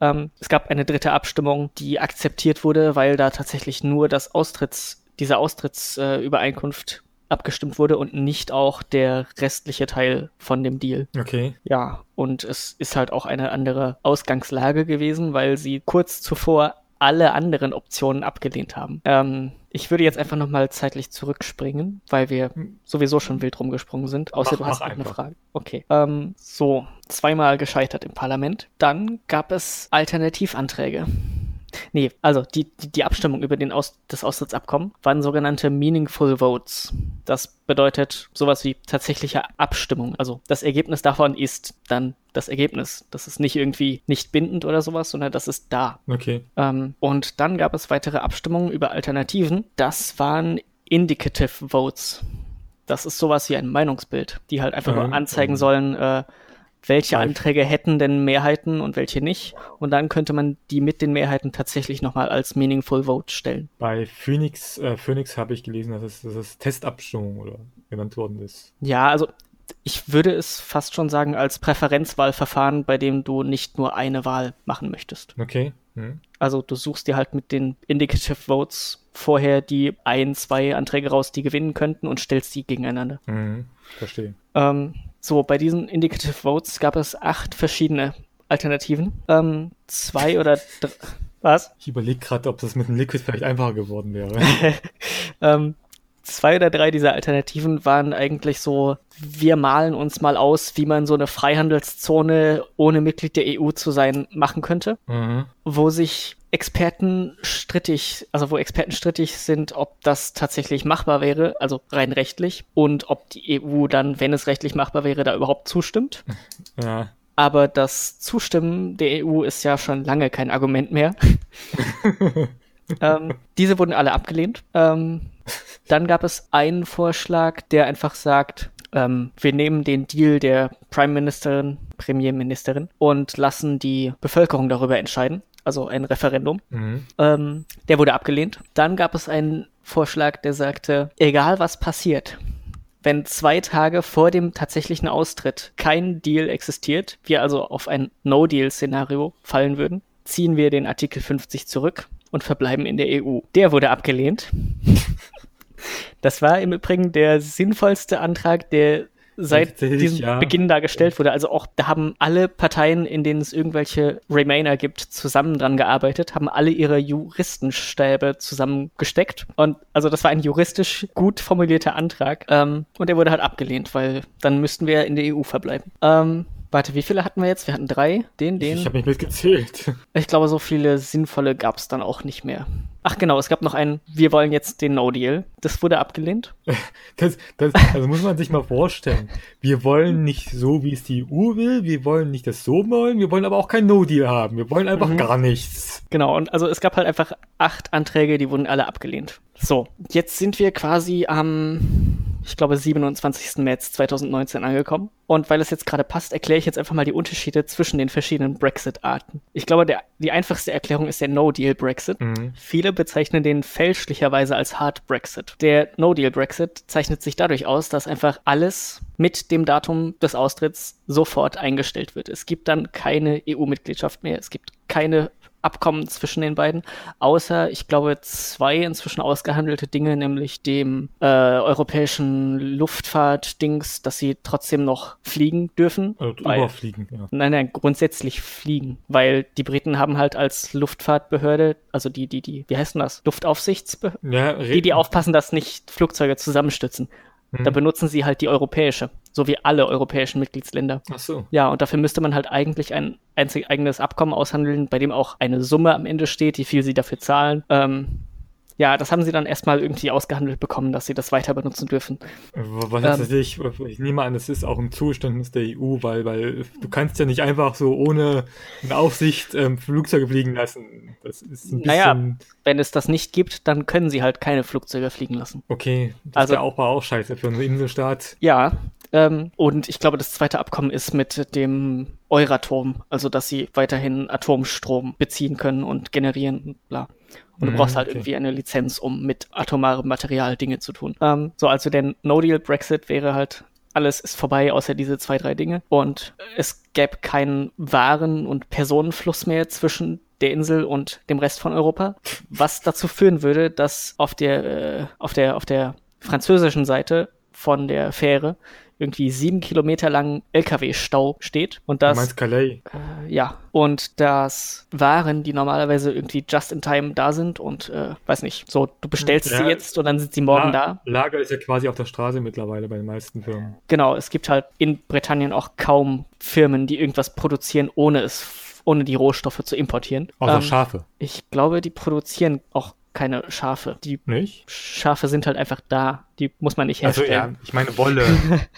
Ähm, es gab eine dritte Abstimmung, die akzeptiert wurde, weil da tatsächlich nur das Austritts, diese Austrittsübereinkunft äh, abgestimmt wurde und nicht auch der restliche Teil von dem Deal. Okay. Ja, und es ist halt auch eine andere Ausgangslage gewesen, weil sie kurz zuvor alle anderen Optionen abgelehnt haben. Ähm, ich würde jetzt einfach nochmal zeitlich zurückspringen, weil wir sowieso schon wild rumgesprungen sind. Außer Mach- du hast noch eine. Frage. Okay. Ähm, so, zweimal gescheitert im Parlament. Dann gab es Alternativanträge. Nee, also die, die, die Abstimmung über den Aus, das Austrittsabkommen waren sogenannte Meaningful Votes. Das bedeutet sowas wie tatsächliche Abstimmung. Also das Ergebnis davon ist dann das Ergebnis. Das ist nicht irgendwie nicht bindend oder sowas, sondern das ist da. Okay. Ähm, und dann gab es weitere Abstimmungen über Alternativen. Das waren Indicative Votes. Das ist sowas wie ein Meinungsbild, die halt einfach Ähm, nur anzeigen sollen, äh, welche. Anträge hätten denn Mehrheiten und welche nicht. Und dann könnte man die mit den Mehrheiten tatsächlich nochmal als Meaningful Vote stellen. Bei Phoenix, äh, Phoenix habe ich gelesen, dass es, dass es Testabstimmung oder genannt worden ist. Ja, also ich würde es fast schon sagen als Präferenzwahlverfahren, bei dem du nicht nur eine Wahl machen möchtest. Okay. Hm. Also du suchst dir halt mit den Indicative Votes vorher die ein, zwei Anträge raus, die gewinnen könnten und stellst die gegeneinander. Mhm. Verstehe. Ähm, so, bei diesen Indicative Votes gab es acht verschiedene Alternativen. Ähm, zwei oder dr- was? Ich überlege gerade, ob das mit dem Liquid vielleicht einfacher geworden wäre. Ähm, zwei oder drei dieser Alternativen waren eigentlich so, wir malen uns mal aus, wie man so eine Freihandelszone ohne Mitglied der EU zu sein machen könnte, Mhm. wo sich Experten strittig, also wo Experten strittig sind, ob das tatsächlich machbar wäre, also rein rechtlich, und ob die EU dann, wenn es rechtlich machbar wäre, da überhaupt zustimmt. Ja. Aber das Zustimmen der EU ist ja schon lange kein Argument mehr. ähm, diese wurden alle abgelehnt. Ähm, dann gab es einen Vorschlag, der einfach sagt, ähm, wir nehmen den Deal der Prime Ministerin, Premierministerin und lassen die Bevölkerung darüber entscheiden. Also ein Referendum. Mhm. Ähm, der wurde abgelehnt. Dann gab es einen Vorschlag, der sagte, egal was passiert, wenn zwei Tage vor dem tatsächlichen Austritt kein Deal existiert, wir also auf ein No-Deal-Szenario fallen würden, ziehen wir den Artikel 50 zurück und verbleiben in der EU. Der wurde abgelehnt. Das war im Übrigen der sinnvollste Antrag, der seit Tatsächlich, diesem ja. Beginn da gestellt wurde. Also auch, da haben alle Parteien, in denen es irgendwelche Remainer gibt, zusammen dran gearbeitet, haben alle ihre Juristenstäbe zusammengesteckt. Und also das war ein juristisch gut formulierter Antrag. Ähm, und der wurde halt abgelehnt, weil dann müssten wir in der EU verbleiben. Ähm, warte, wie viele hatten wir jetzt? Wir hatten drei. Den, den. Ich habe nicht mitgezählt. Ich glaube, so viele sinnvolle gab es dann auch nicht mehr. Ach genau, es gab noch einen, wir wollen jetzt den No-Deal. Das wurde abgelehnt. Das, das, also muss man sich mal vorstellen. Wir wollen nicht so, wie es die EU will. Wir wollen nicht das so wollen. Wir wollen aber auch kein No-Deal haben. Wir wollen einfach Mhm. gar nichts. Genau, und also es gab halt einfach acht Anträge, die wurden alle abgelehnt. So, jetzt sind wir quasi am, ich glaube, 27. März 2019 angekommen. Und weil es jetzt gerade passt, erkläre ich jetzt einfach mal die Unterschiede zwischen den verschiedenen Brexit-Arten. Ich glaube, der, die einfachste Erklärung ist der No-Deal-Brexit. Mhm. Viele bezeichnen den fälschlicherweise als Hard Brexit. Der No-Deal-Brexit zeichnet sich dadurch aus, dass einfach alles mit dem Datum des Austritts sofort eingestellt wird. Es gibt dann keine EU-Mitgliedschaft mehr. Es gibt keine Abkommen zwischen den beiden, außer, ich glaube, zwei inzwischen ausgehandelte Dinge, nämlich dem äh, europäischen Luftfahrt-Dings, dass sie trotzdem noch fliegen dürfen. Also weil- überfliegen, ja. Nein, nein, grundsätzlich fliegen, weil die Briten haben halt als Luftfahrtbehörde, also die, die, die, wie heißt denn das? Luftaufsichtsbehörde? ja Die, die aufpassen, dass nicht Flugzeuge zusammenstürzen. Mhm. Da benutzen sie halt die europäische, so wie alle europäischen Mitgliedsländer. Ach so. Ja, und dafür müsste man halt eigentlich ein einzig eigenes Abkommen aushandeln, bei dem auch eine Summe am Ende steht, wie viel sie dafür zahlen. Ähm, ja, das haben sie dann erstmal irgendwie ausgehandelt bekommen, dass sie das weiter benutzen dürfen. Was Ähm. heißt? Ich, ich nehme an, das ist auch ein Zugeständnis der EU, weil, weil du kannst ja nicht einfach so ohne eine Aufsicht ähm, Flugzeuge fliegen lassen. Das ist ein bisschen. Naja. Wenn es das nicht gibt, dann können sie halt keine Flugzeuge fliegen lassen. Okay, das Also- also, auch, auch scheiße für einen Inselstaat. Ja, ähm, und ich glaube, das zweite Abkommen ist mit dem Euratom, also dass sie weiterhin Atomstrom beziehen können und generieren bla. Und du Mhm, brauchst halt okay. irgendwie eine Lizenz, um mit atomarem Material Dinge zu tun. Ähm, so, also der No-Deal-Brexit wäre halt, alles ist vorbei, außer diese zwei, drei Dinge. Und es gäbe keinen Waren- und Personenfluss mehr zwischen der Insel und dem Rest von Europa, was dazu führen würde, dass auf der, äh, auf der, auf der französischen Seite von der Fähre irgendwie sieben Kilometer lang LKW-Stau steht und Du das meinst Calais? äh, ja, und dass Waren, die normalerweise irgendwie just in time da sind und äh, weiß nicht, so du bestellst Ja. sie jetzt und dann sind sie morgen La- da. Lager ist ja quasi auf der Straße mittlerweile bei den meisten Firmen. Genau, es gibt halt in Britannien auch kaum Firmen, die irgendwas produzieren, ohne es, ohne die Rohstoffe zu importieren. Außer Ähm, Schafe. ich glaube, die produzieren auch keine Schafe. Die Nicht? Schafe sind halt einfach da. Die muss man nicht Also herstellen. ja, ich meine Wolle.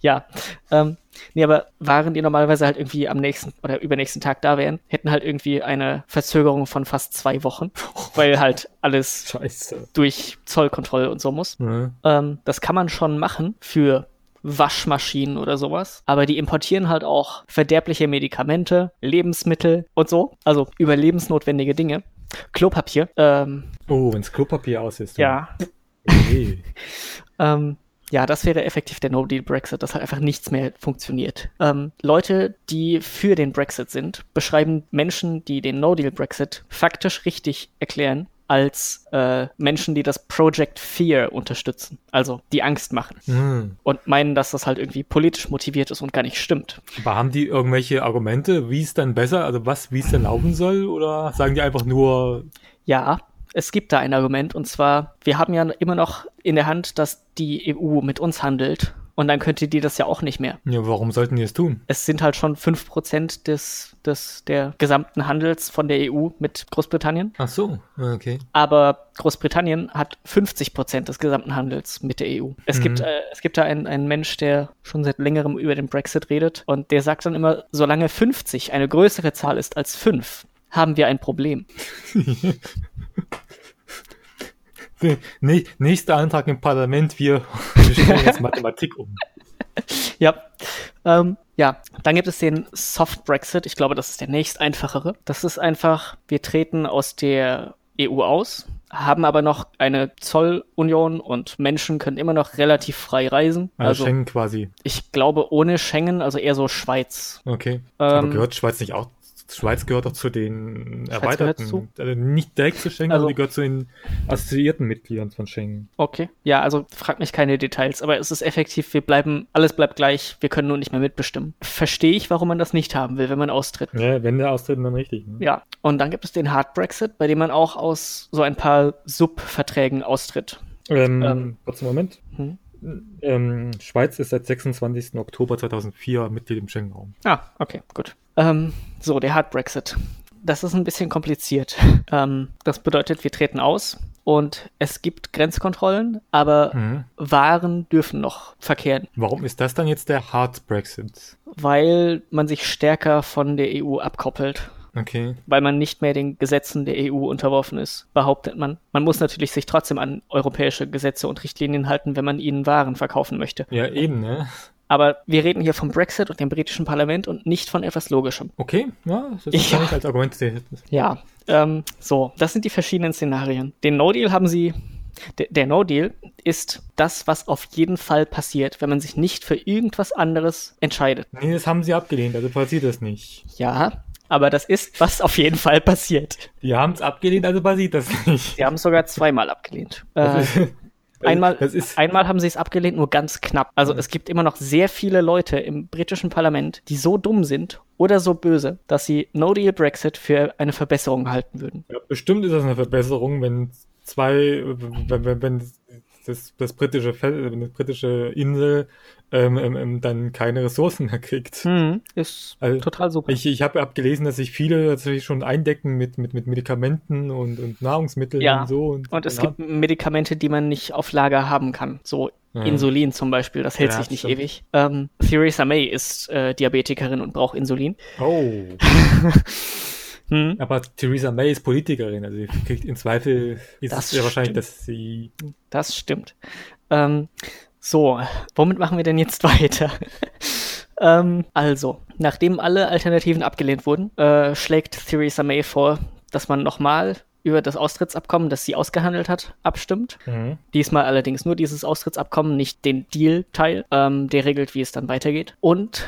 Ja, ähm, nee, aber Waren, die normalerweise halt irgendwie am nächsten oder übernächsten Tag da wären, hätten halt irgendwie eine Verzögerung von fast zwei Wochen, weil halt alles Scheiße. durch Zollkontrolle und so muss. Ne? Ähm, das kann man schon machen für Waschmaschinen oder sowas, aber die importieren halt auch verderbliche Medikamente, Lebensmittel und so, also überlebensnotwendige Dinge. Klopapier, ähm, Oh, wenn's Klopapier aus ist. ja, Okay. Ähm, ja, das wäre effektiv der No-Deal-Brexit, dass halt einfach nichts mehr funktioniert. Ähm, Leute, die für den Brexit sind, beschreiben Menschen, die den No-Deal-Brexit faktisch richtig erklären, als äh, Menschen, die das Project Fear unterstützen, also die Angst machen Hm. und meinen, dass das halt irgendwie politisch motiviert ist und gar nicht stimmt. Aber haben die irgendwelche Argumente, wie es dann besser, also was, wie es dann laufen soll? Oder sagen die einfach nur, Ja, es gibt da ein Argument und zwar, wir haben ja immer noch in der Hand, dass die EU mit uns handelt und dann könnte die das ja auch nicht mehr. Ja, warum sollten die es tun? Es sind halt schon 5% des, des, der gesamten Handels von der EU mit Großbritannien. Ach so, okay. Aber Großbritannien hat 50% des gesamten Handels mit der EU. Es, Mhm. gibt, äh, es gibt da einen, einen Mensch, der schon seit längerem über den Brexit redet und der sagt dann immer, solange 50 eine größere Zahl ist als 5, haben wir ein Problem. Nächster Antrag im Parlament, wir, wir stellen jetzt Mathematik um. Ja. Ähm, ja, dann gibt es den Soft Brexit. Ich glaube, das ist der nächst einfachere. Das ist einfach, wir treten aus der EU aus, haben aber noch eine Zollunion und Menschen können immer noch relativ frei reisen. Also, Also Schengen quasi. ich glaube ohne Schengen, also eher so Schweiz. Okay. Aber Ähm, gehört Schweiz nicht auch? Schweiz gehört doch zu den Schweiz erweiterten, also nicht direkt zu Schengen, Also- aber die gehört zu den assoziierten Mitgliedern von Schengen. Okay. Ja, also frag mich keine Details, aber es ist effektiv, wir bleiben, alles bleibt gleich, wir können nur nicht mehr mitbestimmen. Verstehe ich, warum man das nicht haben will, wenn man austritt. Ja, wenn der austritt, dann richtig. Ne? Ja, und dann gibt es den Hard Brexit, bei dem man auch aus so ein paar Subverträgen austritt. Ähm, Ähm, kurzen Moment. Hm? Ähm, Schweiz ist seit 26. Oktober 2004 Mitglied im Schengen-Raum. Ah, okay, gut. Ähm, so, der Hard Brexit. Das ist ein bisschen kompliziert. Ähm, das bedeutet, wir treten aus und es gibt Grenzkontrollen, aber Mhm. Waren dürfen noch verkehren, Warum ist das dann jetzt der Hard Brexit? weil man sich stärker von der EU abkoppelt. Okay. weil man nicht mehr den Gesetzen der EU unterworfen ist, behauptet man. Man muss natürlich sich trotzdem an europäische Gesetze und Richtlinien halten, wenn man ihnen Waren verkaufen möchte. Ja, eben, ne? Aber wir reden hier vom Brexit und dem britischen Parlament und nicht von etwas Logischem. Okay, ja, das Ja. kann ich als Argument sehen. Ja, ähm, so, das sind die verschiedenen Szenarien. Den No-Deal haben sie. Der, No-Deal ist das, was auf jeden Fall passiert, wenn man sich nicht für irgendwas anderes entscheidet. Nee, das haben sie abgelehnt, also passiert das nicht. Ja, aber das ist, was auf jeden Fall passiert. Die haben es abgelehnt, also passiert das nicht. Sie haben es sogar zweimal abgelehnt. Äh, ist, Einmal, das ist, einmal haben sie es abgelehnt, nur ganz knapp. Also es gibt immer noch sehr viele Leute im britischen Parlament, die so dumm sind oder so böse, dass sie No-Deal Brexit für eine Verbesserung halten würden. ja, bestimmt ist das eine Verbesserung, wenn zwei, wenn, wenn, wenn das, das britische, wenn das britische Insel ähm, ähm, ähm, dann keine Ressourcen mehr kriegt. Hm, ist Also, total super. Ich, ich habe abgelesen, dass sich viele tatsächlich schon eindecken mit, mit, mit Medikamenten und, und Nahrungsmitteln Ja. und so. Und, Und es ja. gibt Medikamente, die man nicht auf Lager haben kann. So Ja. Insulin zum Beispiel, das hält sich nicht stimmt. ewig. Ähm, Theresa May ist äh, Diabetikerin und braucht Insulin. Oh. Hm. Aber Theresa May ist Politikerin, also sie kriegt im Zweifel ist Das es sehr wahrscheinlich, dass sie. Das stimmt. Ähm, so, womit machen wir denn jetzt weiter? ähm, also, nachdem alle Alternativen abgelehnt wurden, äh, schlägt Theresa May vor, dass man nochmal über das Austrittsabkommen, das sie ausgehandelt hat, abstimmt. Mhm. Diesmal allerdings nur dieses Austrittsabkommen, nicht den Deal-Teil, ähm, der regelt, wie es dann weitergeht. Und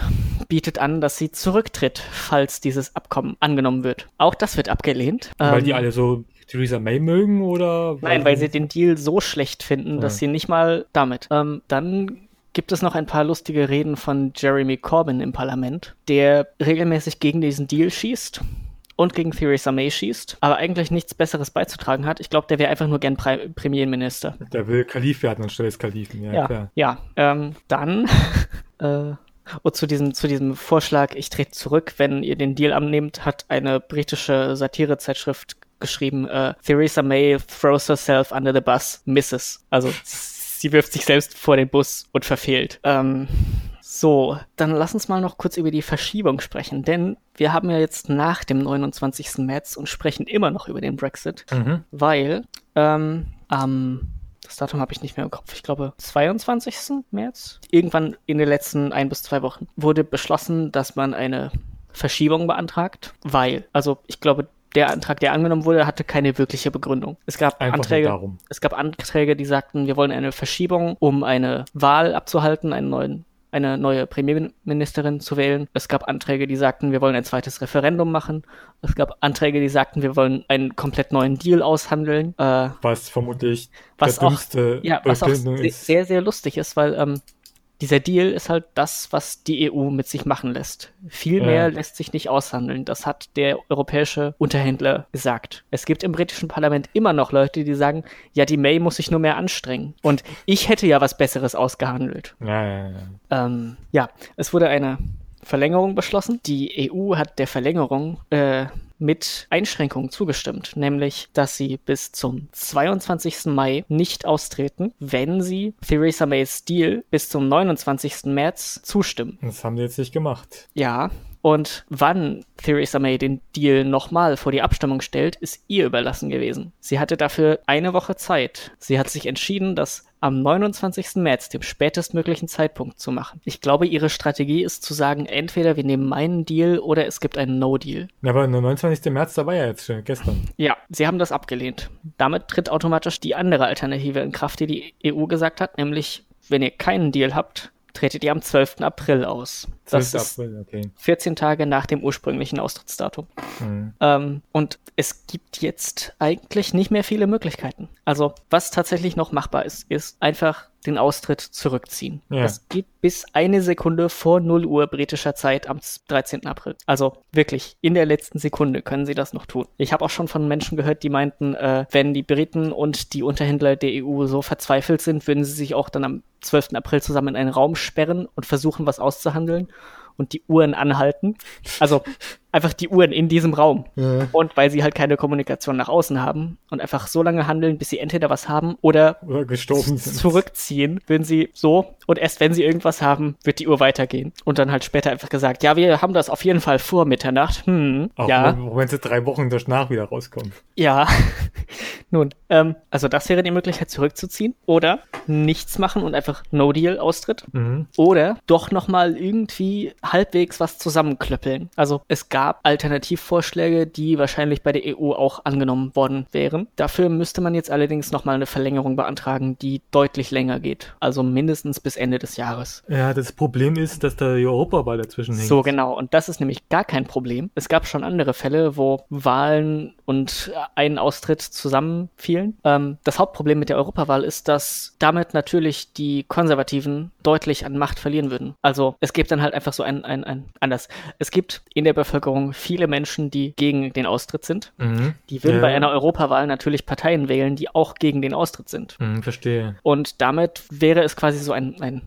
bietet an, dass sie zurücktritt, falls dieses Abkommen angenommen wird. Auch das wird abgelehnt. Weil Ähm, die alle so Theresa May mögen oder? Nein, weil sie den Deal so schlecht finden, dass Ja. sie nicht mal damit. Ähm, dann gibt es noch ein paar lustige Reden von Jeremy Corbyn im Parlament, der regelmäßig gegen diesen Deal schießt und gegen Theresa May schießt, aber eigentlich nichts Besseres beizutragen hat. Ich glaube, der wäre einfach nur gern Pre Premierminister. Der will Kalif werden anstelle des Kalifen, ja, Ja, klar. ja. Ähm, dann äh, und zu diesem, zu diesem Vorschlag, ich trete zurück, wenn ihr den Deal annehmt, hat eine britische Satirezeitschrift geschrieben, äh, Theresa May throws herself under the bus, misses. Also sie wirft sich selbst vor den Bus und verfehlt. Ähm, so, dann lass uns mal noch kurz über die Verschiebung sprechen, denn wir haben ja jetzt nach dem 29. März und sprechen immer noch über den Brexit Mhm. weil ähm, am das Datum habe ich nicht mehr im Kopf. Ich glaube, 22. März, irgendwann in den letzten ein bis zwei Wochen, wurde beschlossen, dass man eine Verschiebung beantragt, weil, also ich glaube, der Antrag, der angenommen wurde, hatte keine wirkliche Begründung. Es gab Einfach Anträge, es gab Anträge, die sagten, wir wollen eine Verschiebung, um eine Wahl abzuhalten, einen neuen eine neue Premierministerin zu wählen. Es gab Anträge, die sagten, wir wollen ein zweites Referendum machen. Es gab Anträge, die sagten, wir wollen einen komplett neuen Deal aushandeln. Äh, Was vermutlich was der auch, dümmste ja, was auch sehr, sehr lustig ist, weil ähm, dieser Deal ist halt das, was die EU mit sich machen lässt. Viel mehr ja. lässt sich nicht aushandeln. Das hat der europäische Unterhändler gesagt. Es gibt im britischen Parlament immer noch Leute, die sagen, ja, die May muss sich nur mehr anstrengen. Und ich hätte ja was Besseres ausgehandelt. Ja, ja, ja. Ähm, ja, es wurde eine Verlängerung beschlossen. Die EU hat der Verlängerung äh, mit Einschränkungen zugestimmt, nämlich, dass sie bis zum 22. Mai nicht austreten, wenn sie Theresa Mays Deal bis zum 29. März zustimmen. Das haben sie jetzt nicht gemacht. Ja, und wann Theresa May den Deal nochmal vor die Abstimmung stellt, ist ihr überlassen gewesen. Sie hatte dafür eine Woche Zeit. Sie hat sich entschieden, das am 29. März, dem spätestmöglichen Zeitpunkt, zu machen. Ich glaube, ihre Strategie ist zu sagen, entweder wir nehmen meinen Deal oder es gibt einen No-Deal. Ja, aber der 29. März, da war ja jetzt schon gestern. Ja, sie haben das abgelehnt. Damit tritt automatisch die andere Alternative in Kraft, die die EU gesagt hat, nämlich wenn ihr keinen Deal habt, tretet ihr am 12. April aus. Das 12. April, okay. 14 Tage nach dem ursprünglichen Austrittsdatum. Mhm. Ähm, und es gibt jetzt eigentlich nicht mehr viele Möglichkeiten. Also, was tatsächlich noch machbar ist, ist einfach den Austritt zurückziehen. Ja. Das geht bis eine Sekunde vor 0 Uhr britischer Zeit am 13. April. Also wirklich, in der letzten Sekunde können sie das noch tun. Ich habe auch schon von Menschen gehört, die meinten, äh, wenn die Briten und die Unterhändler der EU so verzweifelt sind, würden sie sich auch dann am 12. April zusammen in einen Raum sperren und versuchen, was auszuhandeln und die Uhren anhalten. Also einfach die Uhren in diesem Raum. Ja. Und weil sie halt keine Kommunikation nach außen haben und einfach so lange handeln, bis sie entweder was haben oder, oder gestorben sind. zurückziehen, würden sie so und erst wenn sie irgendwas haben, wird die Uhr weitergehen. Und dann halt später einfach gesagt, ja, wir haben das auf jeden Fall vor Mitternacht. Hm, Auch ja. Wenn, sie drei Wochen danach wieder rauskommen. Ja. Nun, ähm, also das wäre die Möglichkeit zurückzuziehen oder nichts machen und einfach No Deal austritt. Mhm. Oder doch nochmal irgendwie halbwegs was zusammenklöppeln. Also es gab gab Alternativvorschläge, die wahrscheinlich bei der EU auch angenommen worden wären. Dafür müsste man jetzt allerdings nochmal eine Verlängerung beantragen, die deutlich länger geht. Also mindestens bis Ende des Jahres. Ja, das Problem ist, dass da die Europawahl dazwischen hängt. So genau. Und das ist nämlich gar kein Problem. Es gab schon andere Fälle, wo Wahlen und ein Austritt zusammenfielen. Ähm, das Hauptproblem mit der Europawahl ist, dass damit natürlich die Konservativen deutlich an Macht verlieren würden. Also es gibt dann halt einfach so ein, ein, ein anders. Es gibt in der Bevölkerung Bevölkerung viele Menschen, die gegen den Austritt sind. Mhm. Die würden ja. bei einer Europawahl natürlich Parteien wählen, die auch gegen den Austritt sind. Mhm, verstehe. Und damit wäre es quasi so ein, ein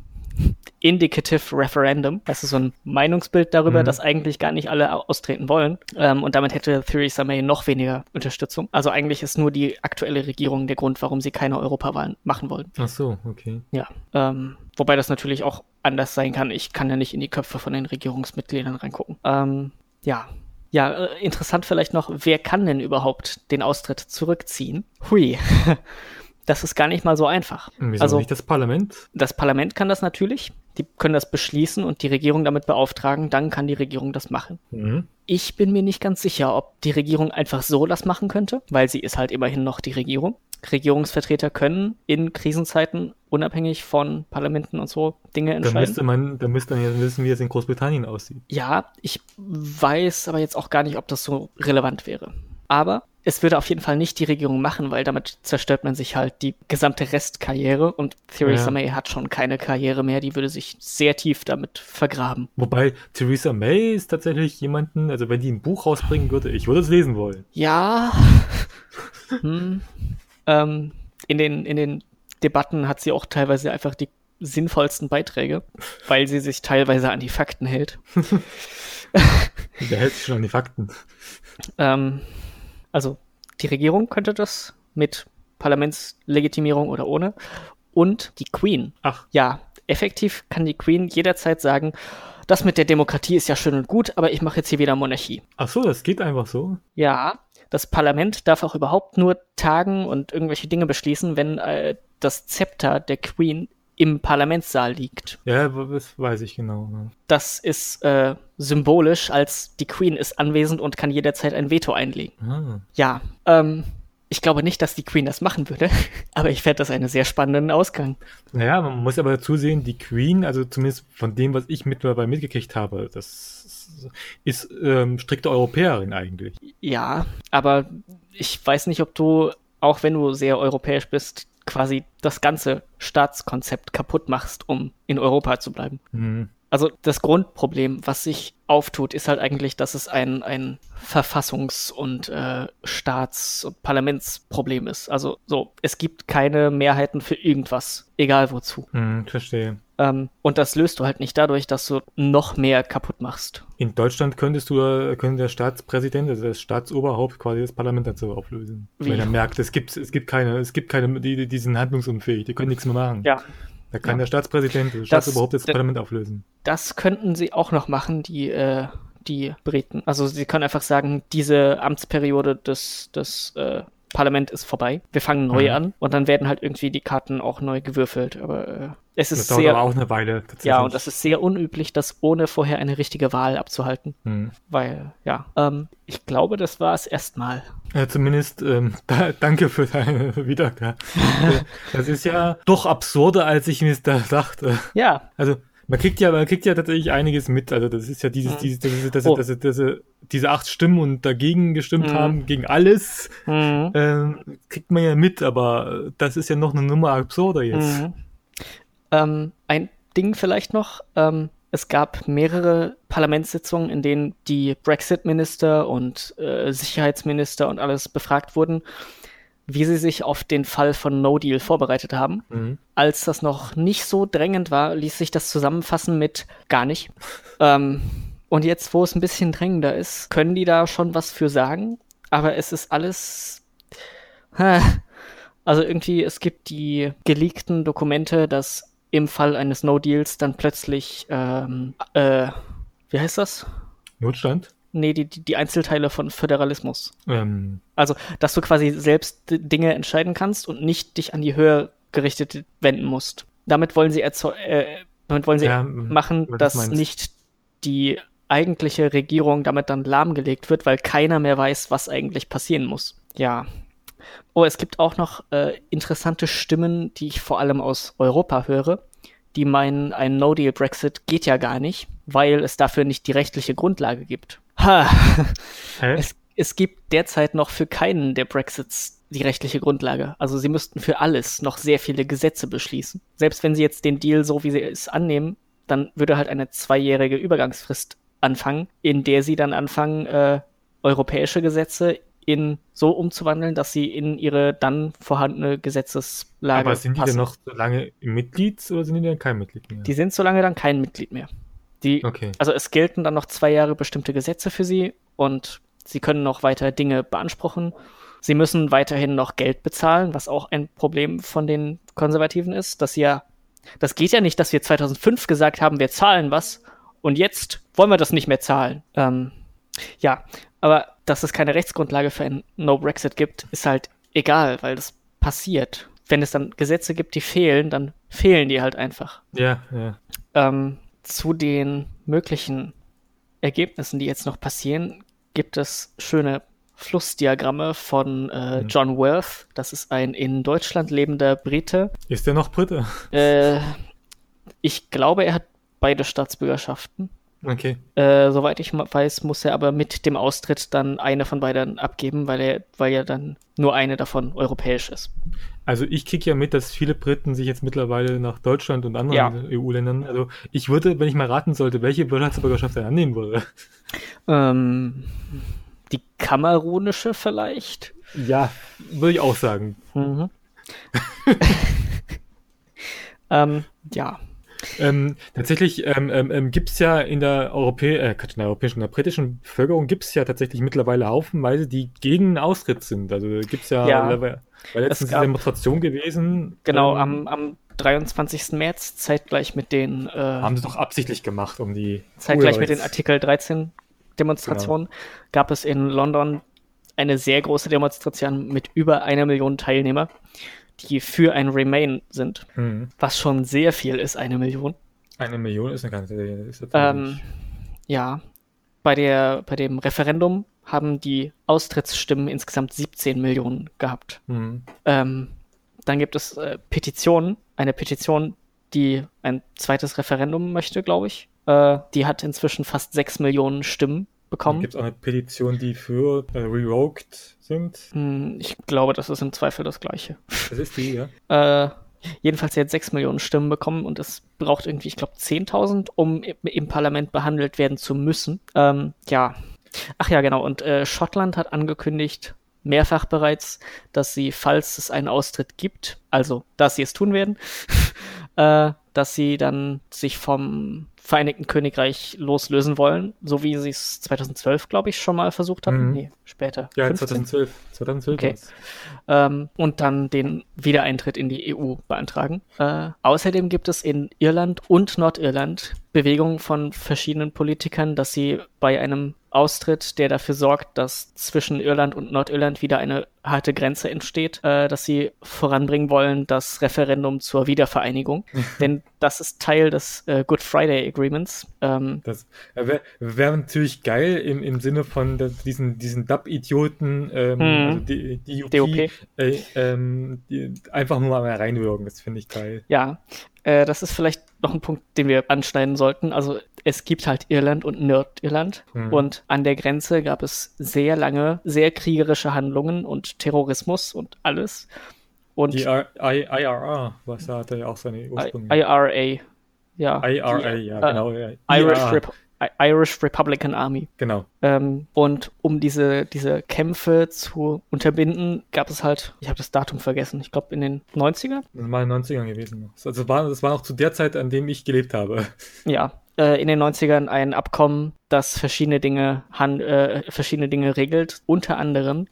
Indicative Referendum. Das ist so ein Meinungsbild darüber, mhm. dass eigentlich gar nicht alle austreten wollen. Ähm, und damit hätte Theresa May noch weniger Unterstützung. Also eigentlich ist nur die aktuelle Regierung der Grund, warum sie keine Europawahlen machen wollen. Ach so, okay. Ja. Ähm, wobei das natürlich auch anders sein kann. Ich kann ja nicht in die Köpfe von den Regierungsmitgliedern reingucken. Ähm, ja. Ja, äh, interessant vielleicht noch, wer kann denn überhaupt den Austritt zurückziehen? Hui. Das ist gar nicht mal so einfach. Wieso also nicht das Parlament? Das Parlament kann das natürlich. Die können das beschließen und die Regierung damit beauftragen. Dann kann die Regierung das machen. Mhm. Ich bin mir nicht ganz sicher, ob die Regierung einfach so das machen könnte, weil sie ist halt immerhin noch die Regierung. Regierungsvertreter können in Krisenzeiten unabhängig von Parlamenten und so Dinge entscheiden. Da müsste man, da müsste man ja wissen, wie es in Großbritannien aussieht. Ja, ich weiß aber jetzt auch gar nicht, ob das so relevant wäre. Aber es würde auf jeden Fall nicht die Regierung machen, weil damit zerstört man sich halt die gesamte Restkarriere und Theresa ja. May hat schon keine Karriere mehr, die würde sich sehr tief damit vergraben. Wobei Theresa May ist tatsächlich jemanden, also wenn die ein Buch rausbringen würde, ich würde es lesen wollen. Ja. hm. ähm, in, den, in den Debatten hat sie auch teilweise einfach die sinnvollsten Beiträge, weil sie sich teilweise an die Fakten hält. Wer hält sich schon an die Fakten? Ähm, also die Regierung könnte das mit Parlamentslegitimierung oder ohne. Und die Queen. Ach. Ja, effektiv kann die Queen jederzeit sagen, das mit der Demokratie ist ja schön und gut, aber ich mache jetzt hier wieder Monarchie. Ach so, das geht einfach so. Ja, das Parlament darf auch überhaupt nur tagen und irgendwelche Dinge beschließen, wenn äh, das Zepter der Queen im Parlamentssaal liegt. Ja, das weiß ich genau. Das ist äh, symbolisch, als die Queen ist anwesend und kann jederzeit ein Veto einlegen. Ah. Ja, ähm, ich glaube nicht, dass die Queen das machen würde, aber ich fände das einen sehr spannenden Ausgang. Naja, man muss aber dazu sehen, die Queen, also zumindest von dem, was ich mittlerweile mitgekriegt habe, das ist ähm, strikte Europäerin eigentlich. Ja, aber ich weiß nicht, ob du, auch wenn du sehr europäisch bist, quasi das ganze Staatskonzept kaputt machst, um in Europa zu bleiben. Mhm. Also das Grundproblem, was sich auftut, ist halt eigentlich, dass es ein, ein Verfassungs- und äh, Staats- und Parlamentsproblem ist. Also so, es gibt keine Mehrheiten für irgendwas, egal wozu. Mhm, verstehe. Ähm, und das löst du halt nicht dadurch, dass du noch mehr kaputt machst. In Deutschland könntest du, könnte der Staatspräsident, also das Staatsoberhaupt, quasi das Parlament dazu auflösen. Wie? Wenn er merkt, es gibt, es gibt keine, es gibt keine, die die sind handlungsunfähig, die können nichts mehr machen. Ja, Da kann Ja. der Staatspräsident, das Das- Staatsoberhaupt das d- Parlament auflösen. das könnten sie auch noch machen, die, äh, die Briten. Also sie können einfach sagen, diese Amtsperiode des, des äh, Parlament ist vorbei. Wir fangen neu Mhm. an und dann werden halt irgendwie die Karten auch neu gewürfelt. Aber äh, es Das ist dauert sehr. aber auch eine Weile. Ja, und das ist sehr unüblich, das ohne vorher eine richtige Wahl abzuhalten. Hm. Weil, ja, ähm, ich glaube, das war es erstmal. Ja, zumindest ähm, da, danke für deine Wiedergabe. Äh, das ist ja doch absurder, als ich mir da dachte. Ja, Also man kriegt ja, man kriegt ja tatsächlich einiges mit. Also das ist ja dieses, Mhm. dieses, dieses, das, Oh. das, das, das, diese acht Stimmen und dagegen gestimmt Mhm. haben, gegen alles, mhm. ähm, kriegt man ja mit, aber das ist ja noch eine Nummer absurder jetzt. Mhm. Ähm, ein Ding vielleicht noch. Ähm, es gab mehrere Parlamentssitzungen, in denen die Brexit-Minister und äh, Sicherheitsminister und alles befragt wurden, wie sie sich auf den Fall von No Deal vorbereitet haben. Mhm. Als das noch nicht so drängend war, ließ sich das zusammenfassen mit gar nicht. ähm, und jetzt, wo es ein bisschen drängender ist, können die da schon was für sagen. Aber es ist alles. Also irgendwie, es gibt die geleakten Dokumente, dass im Fall eines No-Deals dann plötzlich, ähm, äh, wie heißt das? Notstand? Nee, die, die, Einzelteile von Föderalismus. Ähm, Also, dass du quasi selbst Dinge entscheiden kannst und nicht dich an die höher gerichtete wenden musst. Damit wollen sie äh, damit wollen sie Ja, m- machen, dass meinst. nicht die eigentliche Regierung damit dann lahmgelegt wird, weil keiner mehr weiß, was eigentlich passieren muss. Ja. Oh, es gibt auch noch äh, interessante Stimmen, die ich vor allem aus Europa höre, die meinen, ein No-Deal-Brexit geht ja gar nicht, weil es dafür nicht die rechtliche Grundlage gibt. Ha. hä? Es, es gibt derzeit noch für keinen der Brexits die rechtliche Grundlage. Also sie müssten für alles noch sehr viele Gesetze beschließen. Selbst wenn sie jetzt den Deal so, wie sie es annehmen, dann würde halt eine zweijährige Übergangsfrist anfangen, in der sie dann anfangen, äh, europäische Gesetze in so umzuwandeln, dass sie in ihre dann vorhandene Gesetzeslage aber sind die passen. denn noch so lange Mitglied oder sind die denn kein Mitglied mehr? Die sind so lange dann kein Mitglied mehr. Die, okay. also es gelten dann noch zwei Jahre bestimmte Gesetze für sie und sie können noch weiter Dinge beanspruchen. Sie müssen weiterhin noch Geld bezahlen, was auch ein Problem von den Konservativen ist, dass sie ja, das geht ja nicht, dass wir 2005 gesagt haben, wir zahlen was und jetzt wollen wir das nicht mehr zahlen. Ähm, ja, aber dass es keine Rechtsgrundlage für ein No-Brexit gibt, ist halt egal, weil das passiert. Wenn es dann Gesetze gibt, die fehlen, dann fehlen die halt einfach Ja, ja. ähm, zu den möglichen Ergebnissen, die jetzt noch passieren, gibt es schöne Flussdiagramme von äh, Mhm. John Worth. Das ist ein in Deutschland lebender Brite. Ist der noch Brite? Äh, ich glaube, er hat beide Staatsbürgerschaften. Okay. Äh, soweit ich weiß, muss er aber mit dem Austritt dann eine von beiden abgeben, weil er, weil ja dann nur eine davon europäisch ist. Also ich kriege ja mit, dass viele Briten sich jetzt mittlerweile nach Deutschland und anderen Ja. EU-Ländern, also ich würde, wenn ich mal raten sollte, welche Staatsbürgerschaft er annehmen würde. Ähm, die kamerunische vielleicht? Ja, würde ich auch sagen. Mhm. ähm, ja. Ähm, tatsächlich ähm, ähm, ähm, gibt es ja in der, Europä äh, in der europäischen, in der britischen Bevölkerung gibt es ja tatsächlich mittlerweile haufenweise, die gegen einen Austritt sind. Also gibt es ja, Ja. war letztens gab- eine Demonstration gewesen. Genau, ähm, am, am 23. März, zeitgleich mit den, äh, haben sie doch absichtlich gemacht, um die zeitgleich mit den Artikel 13 Demonstrationen, gab es in London eine sehr große Demonstration mit über einer Million Teilnehmer, die für ein Remain sind, Hm. was schon sehr viel ist, eine Million. Eine Million ist eine ganze. Ist Ähm, ja, bei, der, bei dem Referendum haben die Austrittsstimmen insgesamt 17 Millionen gehabt. Hm. Ähm, dann gibt es äh, Petitionen. Eine Petition, die ein zweites Referendum möchte, glaube ich. Äh, die hat inzwischen fast 6 Millionen Stimmen. Bekommen. Gibt es auch eine Petition, die für äh, revoked sind? Hm, Ich glaube, das ist im Zweifel das Gleiche. Das ist die, ja. Äh, jedenfalls sie hat 6 Millionen Stimmen bekommen und es braucht irgendwie, ich glaube, 10.000, um im, im Parlament behandelt werden zu müssen. Ähm, ja. Ach ja, genau. Und äh, Schottland hat angekündigt, mehrfach bereits, dass sie, falls es einen Austritt gibt, also dass sie es tun werden, äh, dass sie dann sich vom Vereinigten Königreich loslösen wollen, so wie sie es 2012, glaube ich, schon mal versucht hatten. Mhm. Nee, später. Ja, 15? 2012. 2012 Okay. ähm, und dann den Wiedereintritt in die EU beantragen. Äh, außerdem gibt es in Irland und Nordirland Bewegungen von verschiedenen Politikern, dass sie bei einem Austritt, der dafür sorgt, dass zwischen Irland und Nordirland wieder eine harte Grenze entsteht, äh, dass sie voranbringen wollen, das Referendum zur Wiedervereinigung. Denn das ist Teil des äh, Good Friday Agreements. Ähm, Das wäre wär natürlich geil im, im Sinne von diesen, diesen Dub-Idioten, ähm, Mhm. also die, die UP, DOP. Äh, ähm, die einfach nur mal reinwirken, das finde ich geil. Ja, äh, das ist vielleicht noch ein Punkt, den wir anschneiden sollten. Also es gibt halt Irland und Nordirland Mhm. und an der Grenze gab es sehr lange, sehr kriegerische Handlungen und Terrorismus und alles. Und Die I, I, IRA, was da hat er ja auch seine I Ursprünge. IRA, ja. IRA, die, ja, äh, genau. Ja. Irish, Rep Irish Republican Army. genau. Ähm, und um diese, diese Kämpfe zu unterbinden, gab es halt, ich habe das Datum vergessen, ich glaube in den 90ern? Das war in den 90ern gewesen. Also war, das war auch zu der Zeit, an dem ich gelebt habe. ja, äh, in den 90ern ein Abkommen, das verschiedene Dinge, han äh, verschiedene Dinge regelt, unter anderem,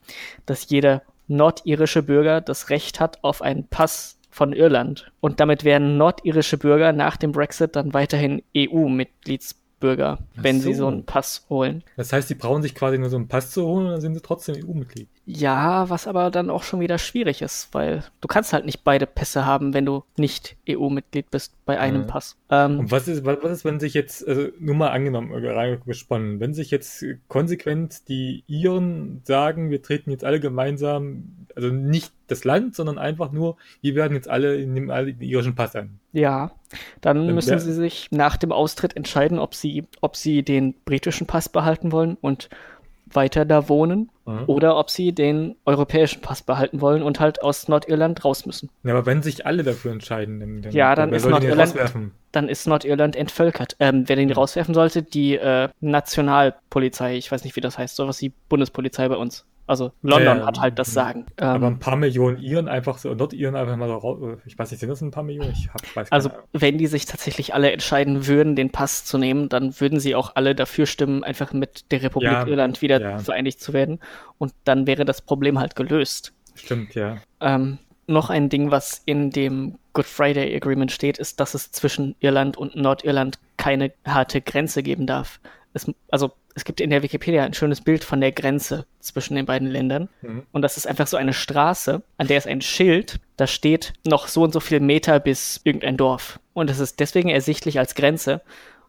dass jeder nordirische Bürger das Recht hat auf einen Pass von Irland. Und damit wären nordirische Bürger nach dem Brexit dann weiterhin EU-Mitgliedsbürger, wenn sie so. so einen Pass holen. Das heißt, die brauchen sich quasi nur so einen Pass zu holen und dann sind sie trotzdem EU-Mitglied. Ja, was aber dann auch schon wieder schwierig ist, weil du kannst halt nicht beide Pässe haben, wenn du nicht EU-Mitglied bist bei einem Mhm. Pass. Ähm, Und was ist, was was ist, wenn sich jetzt, also nur mal angenommen, äh, reingesponnen, wenn sich jetzt konsequent die Iren sagen, wir treten jetzt alle gemeinsam, also nicht das Land, sondern einfach nur, wir werden jetzt alle, nehmen alle den irischen Pass an. Ja, dann Dann müssen sie sich nach dem Austritt entscheiden, ob sie, ob sie den britischen Pass behalten wollen und weiter da wohnen Mhm. oder ob sie den europäischen Pass behalten wollen und halt aus Nordirland raus müssen. Ja, aber wenn sich alle dafür entscheiden, dann, Ja, dann ist Nordirland-? Dann ist Nordirland entvölkert. Ähm, wer den rauswerfen sollte, die äh, Nationalpolizei, ich weiß nicht, wie das heißt, sowas wie Bundespolizei bei uns. Also London Ja, hat halt das ja. Sagen. Ähm, Aber ein paar Millionen Iren einfach so, Nordiren einfach mal so raus, ich weiß nicht, sind das ein paar Millionen? Ich hab, weiß Also, Ahnung. wenn die sich tatsächlich alle entscheiden würden, den Pass zu nehmen, dann würden sie auch alle dafür stimmen, einfach mit der Republik Ja, Irland wieder ja. vereinigt zu werden. Und dann wäre das Problem halt gelöst. Stimmt, ja. Ähm, noch ein Ding, was in dem Good Friday Agreement steht, ist, dass es zwischen Irland und Nordirland keine harte Grenze geben darf. Es, also, es gibt in der Wikipedia ein schönes Bild von der Grenze zwischen den beiden Ländern. Mhm. Und das ist einfach so eine Straße, an der ist ein Schild, da steht noch so und so viel Meter bis irgendein Dorf. Und es ist deswegen ersichtlich als Grenze,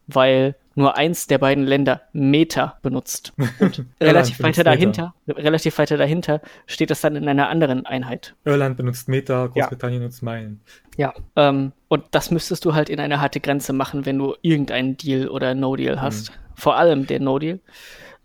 weil nur eins der beiden Länder Meter benutzt. Und relativ weiter dahinter, relativ weiter dahinter steht es dann in einer anderen Einheit. Irland benutzt Meter, Großbritannien nutzt Meilen. Ja. Ähm, und das müsstest du halt in eine harte Grenze machen, wenn du irgendeinen Deal oder No-Deal hast. Vor allem der No-Deal.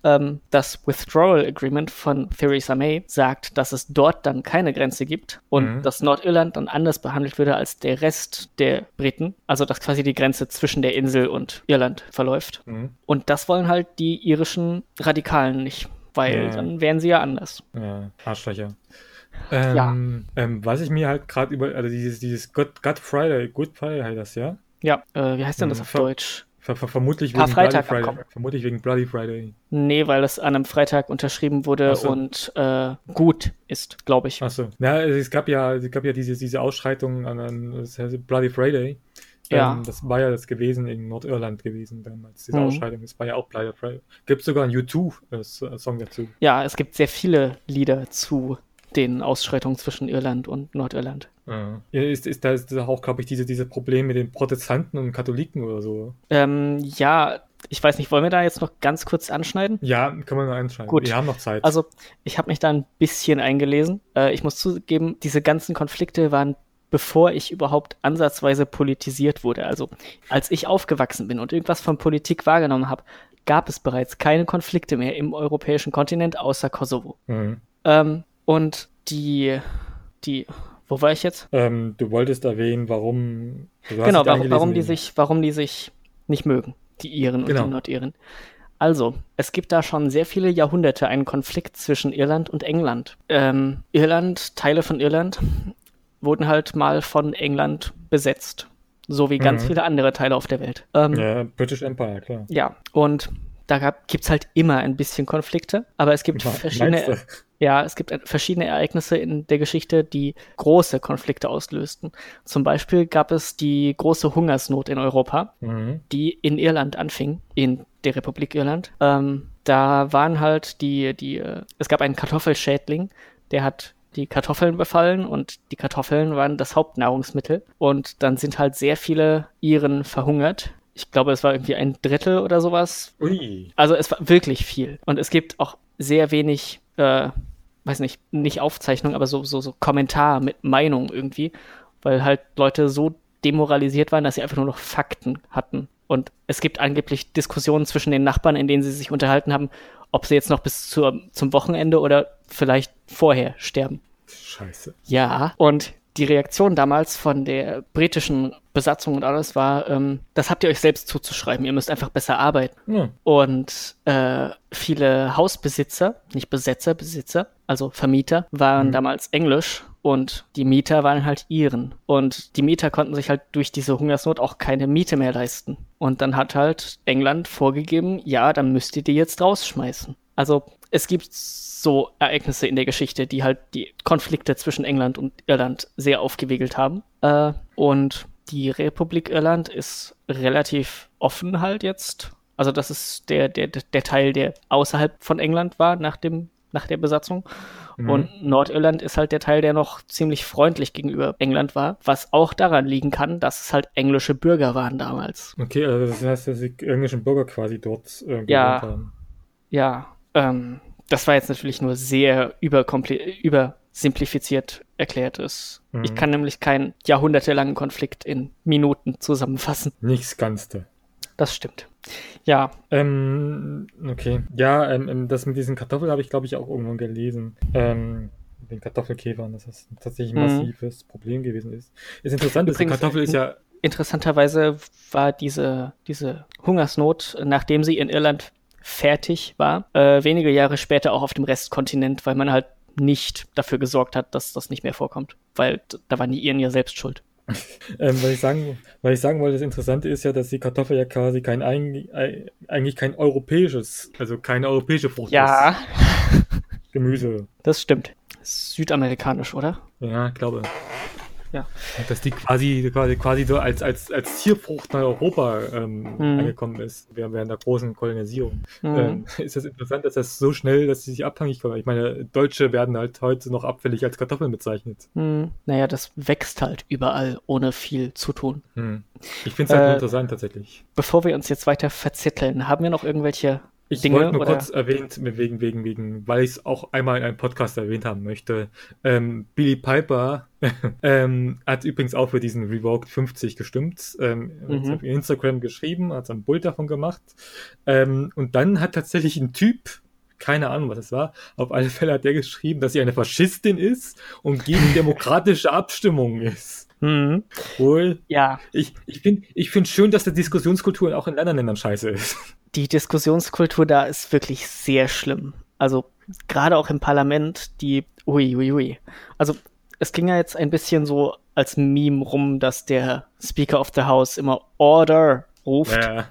Ähm, das Withdrawal Agreement von Theresa May sagt, dass es dort dann keine Grenze gibt und Mhm. dass Nordirland dann anders behandelt würde als der Rest der Briten. Also dass quasi die Grenze zwischen der Insel und Irland verläuft. Mhm. Und das wollen halt die irischen Radikalen nicht, weil Ja. dann wären sie ja anders. Ja, Arschlöcher. Ähm, Ja. ähm, was ich mir halt gerade über, also dieses, dieses God, God Friday, Good Friday heißt das, ja? Ja, äh, wie heißt denn das Mhm, auf ver- Deutsch? Ver, ver, vermutlich wegen Karfreitag Bloody Friday. Vermutlich wegen Bloody Friday. Nee, weil es an einem Freitag unterschrieben wurde so. und äh, gut ist, glaube ich. Achso. Ja, also es gab ja, es gab ja diese, diese Ausschreitungen an, an das Bloody Friday. Ja. Ähm, das war ja das gewesen in Nordirland gewesen damals, diese Mhm. Ausschreitung. Das war ja auch Bloody Friday. Gibt sogar einen U2-Song dazu. Ja, es gibt sehr viele Lieder zu den Ausschreitungen zwischen Irland und Nordirland. Ja. Ist, ist da ist auch, glaube ich, diese, diese Probleme mit den Protestanten und Katholiken oder so. Ähm, ja, ich weiß nicht, wollen wir da jetzt noch ganz kurz anschneiden? Ja, kann man mal einschreiben. Gut. Wir haben noch Zeit. Also, ich habe mich da ein bisschen eingelesen. Äh, ich muss zugeben, diese ganzen Konflikte waren bevor ich überhaupt ansatzweise politisiert wurde. Also als ich aufgewachsen bin und irgendwas von Politik wahrgenommen habe, gab es bereits keine Konflikte mehr im europäischen Kontinent außer Kosovo. Mhm. Ähm, und die, die, wo war ich jetzt? Ähm, du wolltest erwähnen, warum. also genau, warum, warum die sich, warum die sich nicht mögen, die Iren Genau. und die Nordiren. Also, es gibt da schon sehr viele Jahrhunderte einen Konflikt zwischen Irland und England. Ähm, Irland, Teile von Irland wurden halt mal von England besetzt. So wie ganz Mhm. viele andere Teile auf der Welt. Ähm, Ja, British Empire, klar. ja, und da gab, gibt's halt immer ein bisschen Konflikte, aber es gibt verschiedene, ja, es gibt verschiedene Ereignisse in der Geschichte, die große Konflikte auslösten. Zum Beispiel gab es die große Hungersnot in Europa, Mhm. die in Irland anfing, in der Republik Irland. Ähm, da waren halt die, die, äh, es gab einen Kartoffelschädling, der hat die Kartoffeln befallen und die Kartoffeln waren das Hauptnahrungsmittel. Und dann sind halt sehr viele Iren verhungert. Ich glaube, es war irgendwie ein Drittel oder sowas. Ui. Also es war wirklich viel. Und es gibt auch sehr wenig, äh, weiß nicht, nicht Aufzeichnung, aber so, so, so Kommentar mit Meinung irgendwie, weil halt Leute so demoralisiert waren, dass sie einfach nur noch Fakten hatten. Und es gibt angeblich Diskussionen zwischen den Nachbarn, in denen sie sich unterhalten haben, ob sie jetzt noch bis zur, zum Wochenende oder vielleicht vorher sterben. Scheiße. Ja, und die Reaktion damals von der britischen Besatzung und alles war, ähm, das habt ihr euch selbst zuzuschreiben, ihr müsst einfach besser arbeiten. Ja. Und äh, viele Hausbesitzer, nicht Besetzer, Besitzer, also Vermieter, waren Mhm. damals englisch und die Mieter waren halt iren. Und die Mieter konnten sich halt durch diese Hungersnot auch keine Miete mehr leisten. Und dann hat halt England vorgegeben, ja, dann müsst ihr die jetzt rausschmeißen. Also es gibt so Ereignisse in der Geschichte, die halt die Konflikte zwischen England und Irland sehr aufgewiegelt haben. Äh, und die Republik Irland ist relativ offen halt jetzt. Also das ist der, der, der Teil, der außerhalb von England war nach dem nach der Besatzung. Mhm. Und Nordirland ist halt der Teil, der noch ziemlich freundlich gegenüber England war, was auch daran liegen kann, dass es halt englische Bürger waren damals. Okay, also das heißt, dass die englischen Bürger quasi dort äh, Ja. haben. Ja, ähm, das war jetzt natürlich nur sehr überkompli- übersimplifiziert erklärtes. Mhm. Ich kann nämlich keinen jahrhundertelangen Konflikt in Minuten zusammenfassen. Nichts Ganzte. Das stimmt. Ja, Ähm, okay. Ja, ähm, ähm, das mit diesen Kartoffeln habe ich, glaube ich, auch irgendwann gelesen. Ähm, mit den Kartoffelkäfern, dass das tatsächlich ein Mhm. massives Problem gewesen ist. Ist interessant, dass die Übrigens, Kartoffel ist ja. interessanterweise war diese, diese Hungersnot, nachdem sie in Irland fertig war, äh, wenige Jahre später auch auf dem Restkontinent, weil man halt nicht dafür gesorgt hat, dass das nicht mehr vorkommt. Weil da waren die Iren ja selbst schuld. Ähm, weil ich sagen, weil ich sagen wollte, das Interessante ist ja, dass die Kartoffel ja quasi kein eig- ei- eigentlich kein europäisches, also keine europäische Frucht Ja, ist. Gemüse. das stimmt. Südamerikanisch, oder? Ja, ich glaube. Ja. Dass die quasi, quasi, quasi so als, als, als Tierfrucht nach Europa ähm, Mhm. angekommen ist, während, während der großen Kolonisierung. Mhm. Ähm, ist das interessant, dass das so schnell, dass sie sich abhängig kommen. Ich meine, Deutsche werden halt heute noch abfällig als Kartoffeln bezeichnet. Hm, naja, das wächst halt überall, ohne viel zu tun. Hm. Ich finde es halt Äh, nur interessant tatsächlich. Bevor wir uns jetzt weiter verzetteln, haben wir noch irgendwelche Ich Dinge wollte nur oder- kurz erwähnt, wegen, wegen, wegen, weil ich es auch einmal in einem Podcast erwähnt haben möchte. Ähm, Billy Piper ähm, hat übrigens auch für diesen Revoked 50 gestimmt. Ähm, Mhm. hat auf Instagram geschrieben, hat so ein Bild davon gemacht. Ähm, und dann hat tatsächlich ein Typ, keine Ahnung, was es war, auf alle Fälle hat der geschrieben, dass sie eine Faschistin ist und gegen demokratische Abstimmungen ist. Hm, Wohl, ja, ich, ich finde ich find schön, dass die Diskussionskultur auch in anderen Ländern scheiße ist. Die Diskussionskultur da ist wirklich sehr schlimm. Also gerade auch im Parlament, die, ui, ui, ui. Also es ging ja jetzt ein bisschen so als Meme rum, dass der Speaker of the House immer Order ruft. Ja.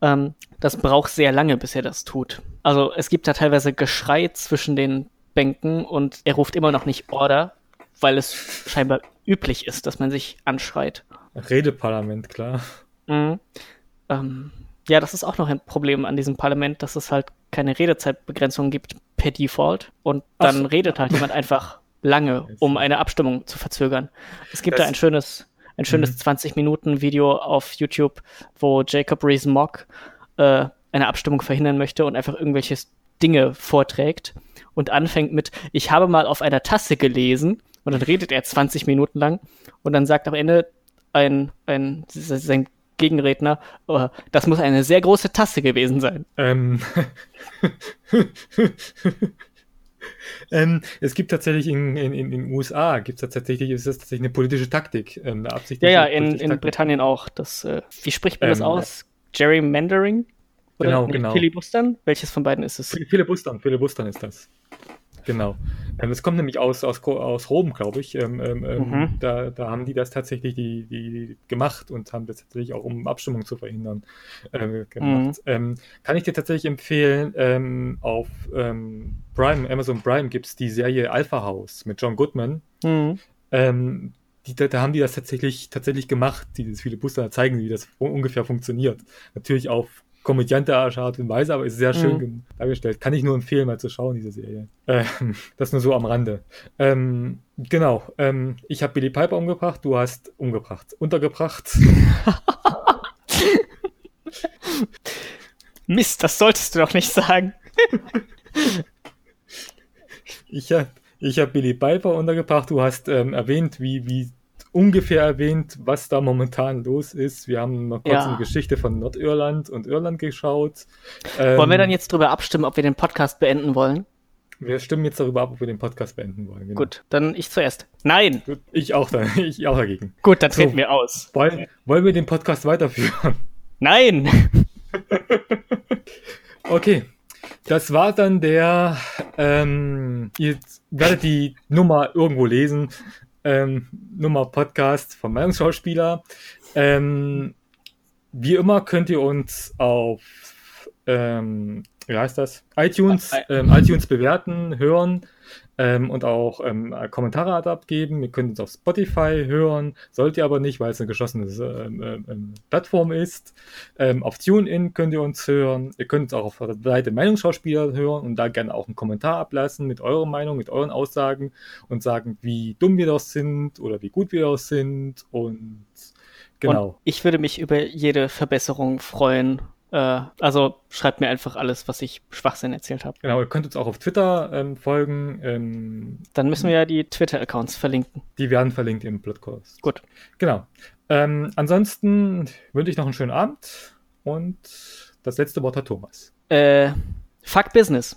Ähm, das braucht sehr lange, bis er das tut. Also es gibt da teilweise Geschrei zwischen den Bänken und er ruft immer noch nicht Order, weil es scheinbar üblich ist, dass man sich anschreit. Redeparlament, klar. Mhm. Ähm, ja, das ist auch noch ein Problem an diesem Parlament, dass es halt keine Redezeitbegrenzung gibt per Default und dann Ach. redet halt jemand einfach lange, um eine Abstimmung zu verzögern. Es gibt Das- da ein schönes, ein schönes Mhm. 20-Minuten-Video auf YouTube, wo Jacob Rees-Mogg äh, eine Abstimmung verhindern möchte und einfach irgendwelche Dinge vorträgt und anfängt mit, ich habe mal auf einer Tasse gelesen und dann redet er 20 Minuten lang und dann sagt am Ende ein, ein sein Gegenredner, oh, das muss eine sehr große Tasse gewesen sein. Ähm, ähm, es gibt tatsächlich in, den USA gibt es tatsächlich, ist das tatsächlich eine politische Taktik. Ähm, eine ja, ja, in, in Britannien auch. Das, äh, wie spricht man das ähm, aus? Gerrymandering? Oder genau, nee, genau. Filibustern? Welches von beiden ist es? Filibustern, Filibustern ist das. Genau. Ähm, das kommt nämlich aus, aus, aus Rom, glaube ich. Ähm, ähm, ähm, mhm. da, da haben die das tatsächlich die, die gemacht und haben das tatsächlich auch, um Abstimmung zu verhindern, äh, gemacht. Mhm. Ähm, kann ich dir tatsächlich empfehlen, ähm, auf Prime, Amazon Prime gibt es die Serie Alpha House mit John Goodman. Mhm. Die, da, da, haben die das tatsächlich, tatsächlich gemacht, dieses viele Booster zeigen, wie das ungefähr funktioniert. Natürlich auf komödiante Art und Weise, aber ist sehr schön mhm. dargestellt. Kann ich nur empfehlen, mal zu schauen, diese Serie. Ähm, das nur so am Rande. Ähm, genau. Ähm, ich habe Billy Piper umgebracht, du hast umgebracht. Untergebracht. Mist, das solltest du doch nicht sagen. ich habe ich hab Billy Piper untergebracht, du hast ähm, erwähnt, wie, wie ungefähr erwähnt, was da momentan los ist. Wir haben noch kurz ja. eine Geschichte von Nordirland und Irland geschaut. Ähm, wollen wir dann jetzt darüber abstimmen, ob wir den Podcast beenden wollen? Wir stimmen jetzt darüber ab, ob wir den Podcast beenden wollen. Genau. Gut, dann ich zuerst. Nein! Ich auch dann. Ich auch dagegen. Gut, dann treten so, wir aus. Wollen, wollen wir den Podcast weiterführen? Nein! okay. Das war dann der, ähm, ihr werdet die Nummer irgendwo lesen ähm, Nummer Podcast vom Meinungsschauspieler. Ähm, wie immer könnt ihr uns auf ähm, wie heißt das? iTunes, ähm, iTunes bewerten, hören ähm, und auch ähm, Kommentare abgeben. Ihr könnt uns auf Spotify hören, sollt ihr aber nicht, weil es eine geschlossene ähm, ähm, ähm, Plattform ist. Ähm, auf TuneIn könnt ihr uns hören. Ihr könnt uns auch auf der Seite Meinungsschauspieler hören und da gerne auch einen Kommentar ablassen mit eurer Meinung, mit euren Aussagen und sagen, wie dumm wir das sind oder wie gut wir das sind und genau. Und ich würde mich über jede Verbesserung freuen äh, also schreibt mir einfach alles, was ich Schwachsinn erzählt habe. Genau, ihr könnt uns auch auf Twitter ähm, folgen. Ähm, Dann müssen wir ja die Twitter-Accounts verlinken. Die werden verlinkt im Podcast. Gut. Genau. Ähm, ansonsten wünsche ich noch einen schönen Abend und das letzte Wort hat Thomas. Äh, fuck Business.